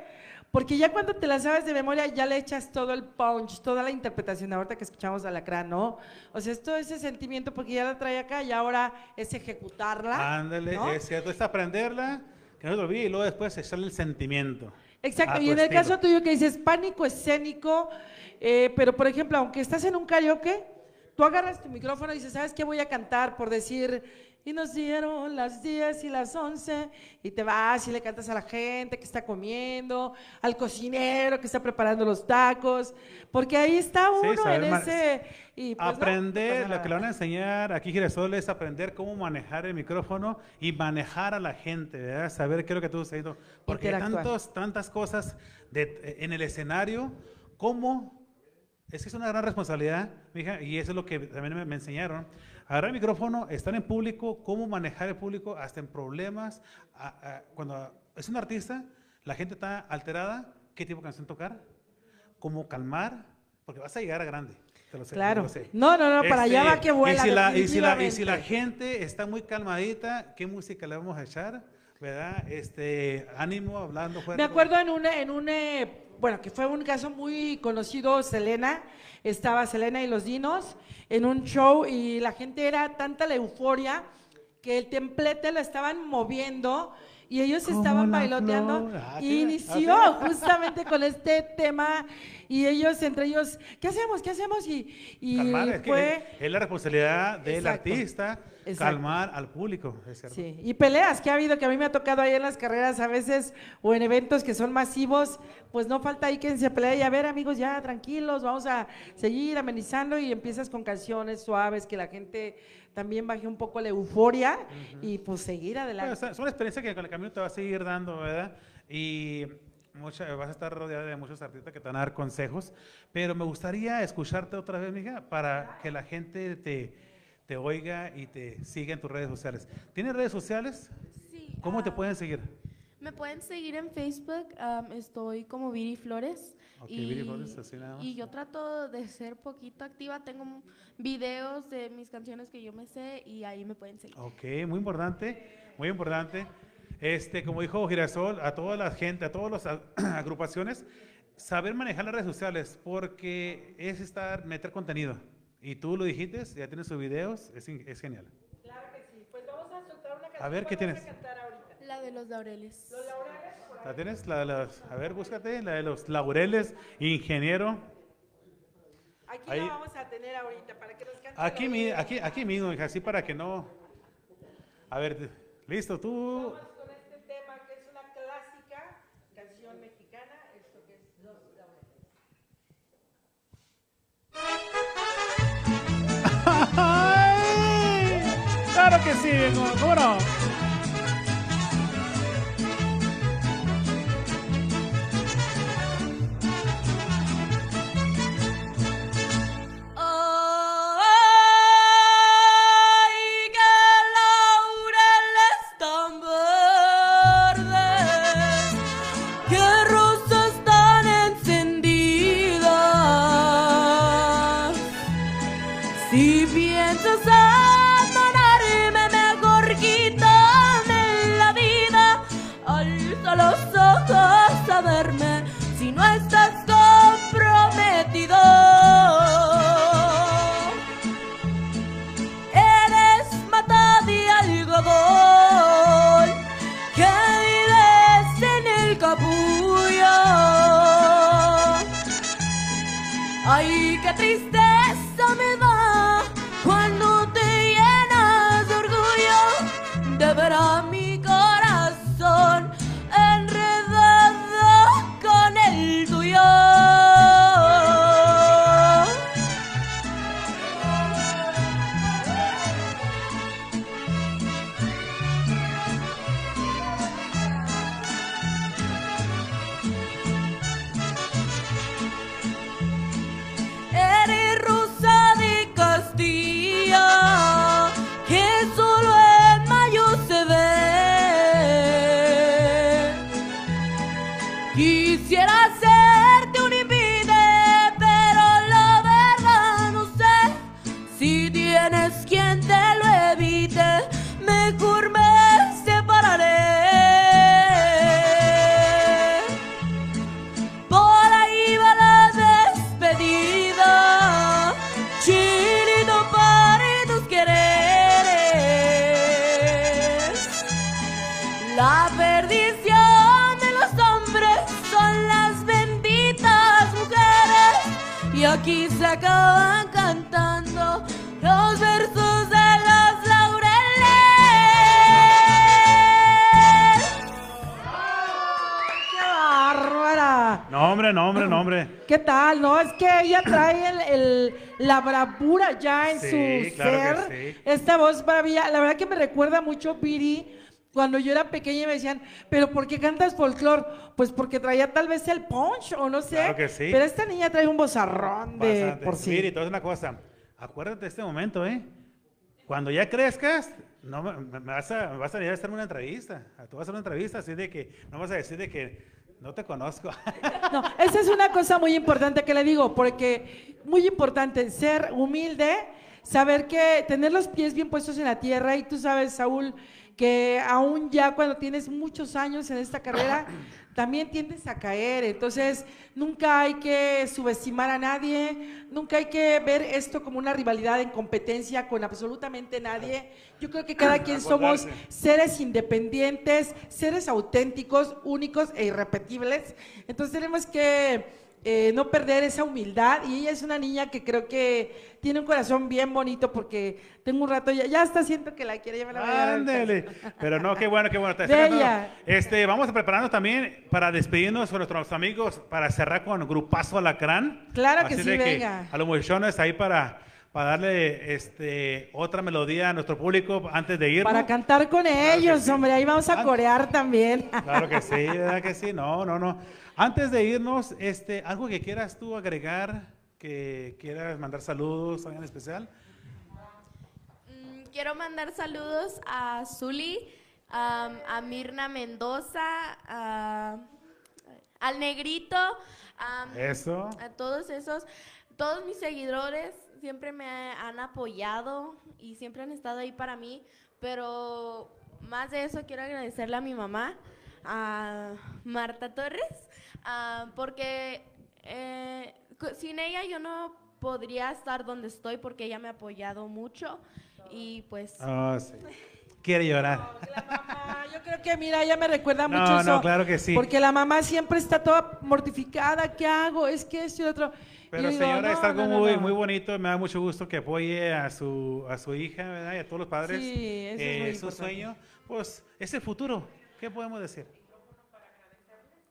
Porque ya cuando te la sabes de memoria, ya le echas todo el punch, toda la interpretación. Ahorita que escuchamos a Lacrán, ¿no? O sea, es todo ese sentimiento, porque ya la trae acá y ahora es ejecutarla. Ándale, ¿no? es cierto, es aprenderla, que no se te olvide, y luego después echarle el sentimiento. Exacto, y en el estilo. caso tuyo que dices pánico escénico, eh, pero por ejemplo, aunque estás en un karaoke, tú agarras tu micrófono y dices, ¿sabes qué voy a cantar? Por decir, y nos dieron las 10 y las 11 y te vas y le cantas a la gente que está comiendo, al cocinero que está preparando los tacos, porque ahí está Sí, uno saber en ese... Y pues aprender, no lo que le van a enseñar aquí Girasol es aprender cómo manejar el micrófono y manejar a la gente, ¿verdad? Saber qué es lo que tú estás haciendo. Porque hay tantos, tantas cosas de- en el escenario, cómo es que es una gran responsabilidad, mija, y eso es lo que también me, me enseñaron. Agarrar el micrófono, estar en público, cómo manejar el público, hasta en problemas. a- a- cuando es un artista, la gente está alterada, qué tipo de canción tocar, cómo calmar, porque vas a llegar a grande. te lo sé, Claro. te lo sé. No, no, no, para allá va que vuela, Y si, la, y, si la, y si la gente está muy calmadita, ¿qué música le vamos a echar? ¿Verdad? Este, ánimo, hablando fuerte. Me acuerdo en un, en un bueno, que fue un caso muy conocido, Selena, estaba Selena y los Dinos en un show y la gente era tanta la euforia que el templete lo estaban moviendo y ellos Como estaban. Ah, y sí, inició ah, justamente con este tema y ellos entre ellos, ¿qué hacemos? ¿Qué hacemos? Y, y Calmar, es, que fue... es- es la responsabilidad del Exacto. artista Exacto. calmar al público. es cierto. Sí, y peleas que ha habido, que a mí me ha tocado ahí en las carreras a veces o en eventos que son masivos, pues no falta ahí quien se pelea y a ver amigos, ya tranquilos, vamos a seguir amenizando y empiezas con canciones suaves que la gente también baje un poco la euforia y pues seguir adelante. es una experiencia que con el camino te va a seguir dando, ¿verdad? Y mucha- vas a estar rodeada de muchos artistas que te van a dar consejos, pero me gustaría escucharte otra vez, mija, para que la gente te, te oiga y te siga en tus redes sociales. ¿Tienes redes sociales? Sí, ¿Cómo te ah, pueden seguir? Me pueden seguir en Facebook, estoy como Viri Flores. Y, Viri Flores, así nada más. y yo trato de ser poquito activa, tengo videos de mis canciones que yo me sé y ahí me pueden seguir. Ok, muy importante, muy importante. Este, como dijo Girasol, a toda la gente, a todas las *clears throat* agrupaciones, saber manejar las redes sociales, porque es estar, meter contenido. Y tú lo dijiste, ya tienes sus videos, es, es genial. Claro que sí, pues vamos a soltar una A ver, ¿qué tienes? La de los laureles. ¿La tienes? La de las, a ver, búscate, la de los laureles, ingeniero. Aquí Ahí- la vamos a tener ahorita para que nos cante Aquí, mi- aquí, aquí mismo, hija, así para que no... A ver, listo, tú... ¡Claro que sí, viejo! ¿Cómo no? Ay, acaban cantando los versos de los laureles. ¡Qué bárbara! No, hombre, no, hombre, no, hombre. ¿Qué tal? No, es que ella trae la bravura ya en su ser. Esta voz maravilla, la verdad que me recuerda mucho, Piri cuando yo era pequeña y me decían, ¿pero por qué cantas folclore? Pues porque traía tal vez el punch o no sé. Claro que sí. Pero esta niña trae un vozarrón de Bastante. por sí. Mire, te voy a decir una cosa. Acuérdate de este momento, ¿eh? Cuando ya crezcas, no me, me- me vas a, me vas a venir a hacerme una entrevista. Tú vas a hacer una entrevista así de que no vas a decir de que no te conozco. *laughs* No, esa es una cosa muy importante que le digo, porque muy importante ser humilde, saber que tener los pies bien puestos en la tierra y tú sabes, Saúl, que aún ya cuando tienes muchos años en esta carrera, *coughs* también tiendes a caer. Entonces, nunca hay que subestimar a nadie, nunca hay que ver esto como una rivalidad en competencia con absolutamente nadie. Yo creo que cada *coughs* quien somos seres independientes, seres auténticos, únicos e irrepetibles. Entonces tenemos que eh, no perder esa humildad y ella es una niña que creo que tiene un corazón bien bonito porque tengo un rato ya, ya hasta siento que la quiere, ya me la voy a. Ándele. Pero no, qué bueno, qué bueno. Bella. Este, vamos a prepararnos también para despedirnos con nuestros amigos, para cerrar con Grupazo Alacrán. Claro que Así sí, de venga. a los muchachones ahí para, para darle este, otra melodía a nuestro público antes de irnos. Para cantar con ellos, hombre, ahí vamos a corear también. Claro que sí, *laughs* ¿verdad que sí? No, no, no. Antes de irnos, este, algo que quieras tú agregar, que quieras mandar saludos, algo en especial. Mm, Quiero mandar saludos a Zuli, a Mirna Mendoza, a- al Negrito, Eso. a todos esos, todos mis seguidores siempre me han apoyado y siempre han estado ahí para mí, pero más de eso quiero agradecerle a mi mamá, a Marta Torres, ah, porque eh, sin ella yo no podría estar donde estoy porque ella me ha apoyado mucho y pues... Ah, sí. Quiere llorar. Ah, Yo creo que, mira, ella me recuerda No, mucho no, eso. claro que sí. Porque la mamá siempre está toda mortificada. ¿Qué hago? Es que esto y otro. Y Pero yo digo, señora, no, es algo no, no, muy, no. muy bonito. Me da mucho gusto que apoye a su, a su hija, ¿verdad? Y a todos los padres. Sí, eso es Eh, muy su importante. sueño, pues, es el futuro. ¿Qué podemos decir?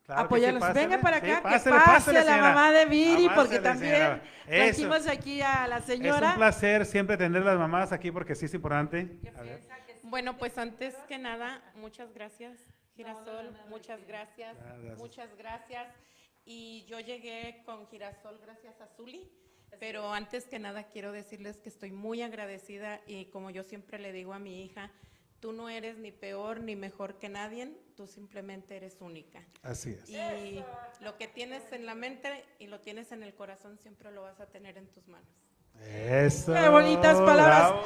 Claro sí, Apoyarlos. pásele. Venga para Sí, acá, pásele, que pase pásele, la mamá de Viri, porque también trajimos aquí a la Es señora. un placer siempre tener las mamás aquí porque sí es importante. A ver. Bueno, pues antes que nada, muchas gracias, Girasol, muchas gracias, gracias. muchas gracias. Y yo llegué con Girasol gracias a Zuli, pero antes que nada quiero decirles que estoy muy agradecida y como yo siempre le digo a mi hija, tú no eres ni peor ni mejor que nadie, tú simplemente eres única. Así es. Y lo que tienes en la mente y lo tienes en el corazón siempre lo vas a tener en tus manos. Eso. Qué bonitas palabras. bravo.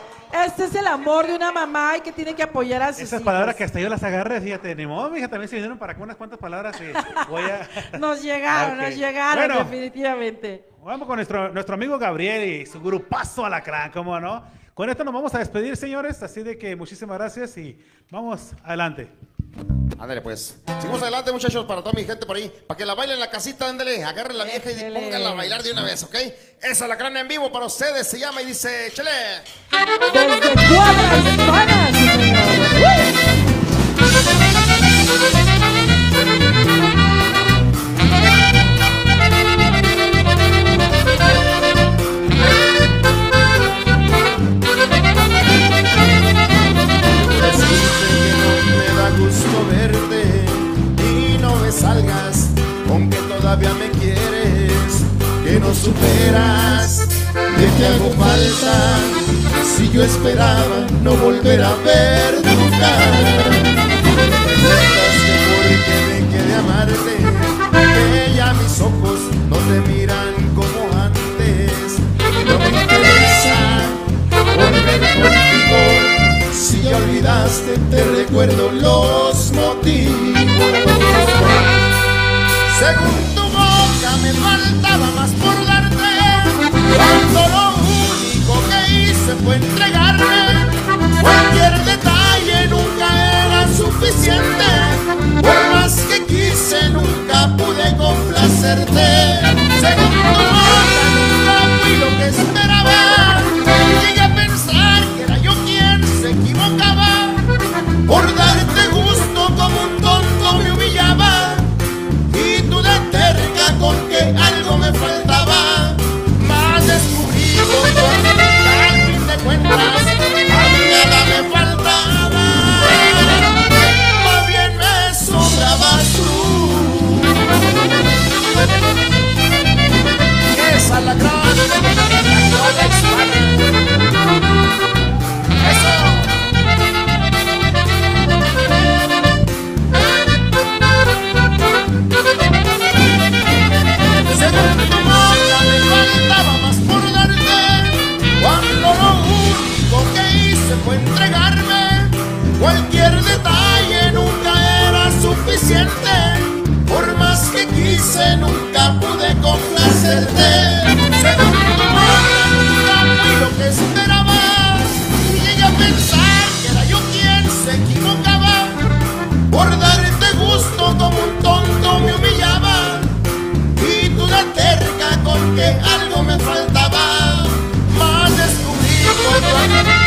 Este es el amor de una mamá y que tiene que apoyar a sus Esas hijos. palabras que hasta yo las agarré, fíjate, ni modo, mija, también se vinieron para acá unas cuantas palabras y voy a... *laughs* Nos llegaron, Ok. nos llegaron, Bueno. definitivamente. Vamos con nuestro, nuestro amigo Gabriel y su grupazo alacrán, ¿cómo no? Con esto nos vamos a despedir, señores, así de que muchísimas gracias y vamos adelante. Ándale, pues. Seguimos adelante, muchachos, para toda mi gente por ahí. Para que la bailen en la casita, ándale, agarren la vieja y pónganla a bailar de una vez, ¿ok? Esa la crana en vivo para ustedes se llama y dice, chele. Desde Cuadra yo esperaba no volver a ver tu cara, que porque me quedé amarte, que ya mis ojos no te miran como antes, no me interesa volver contigo. Si ya olvidaste, te recuerdo los motivos. Según tu boca me faltaba más por darte, que fue entregarme. Cualquier detalle nunca era suficiente, por más que quise nunca pude complacerte. Según boca nunca fui lo que esperaba, llegué a pensar que era yo quien se equivocaba. Por darte gusto como un tonto me humillaba y tú de terca supo entregarme. Cualquier detalle nunca era suficiente. Por más que quise, nunca pude complacerte. Mal, fui lo que esperabas. Y llegué a pensar que era yo quien se equivocaba. Por darte gusto como un tonto me humillaba. Y tú la terca con que algo me faltaba. Más descubrí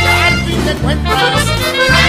fin te encuentras.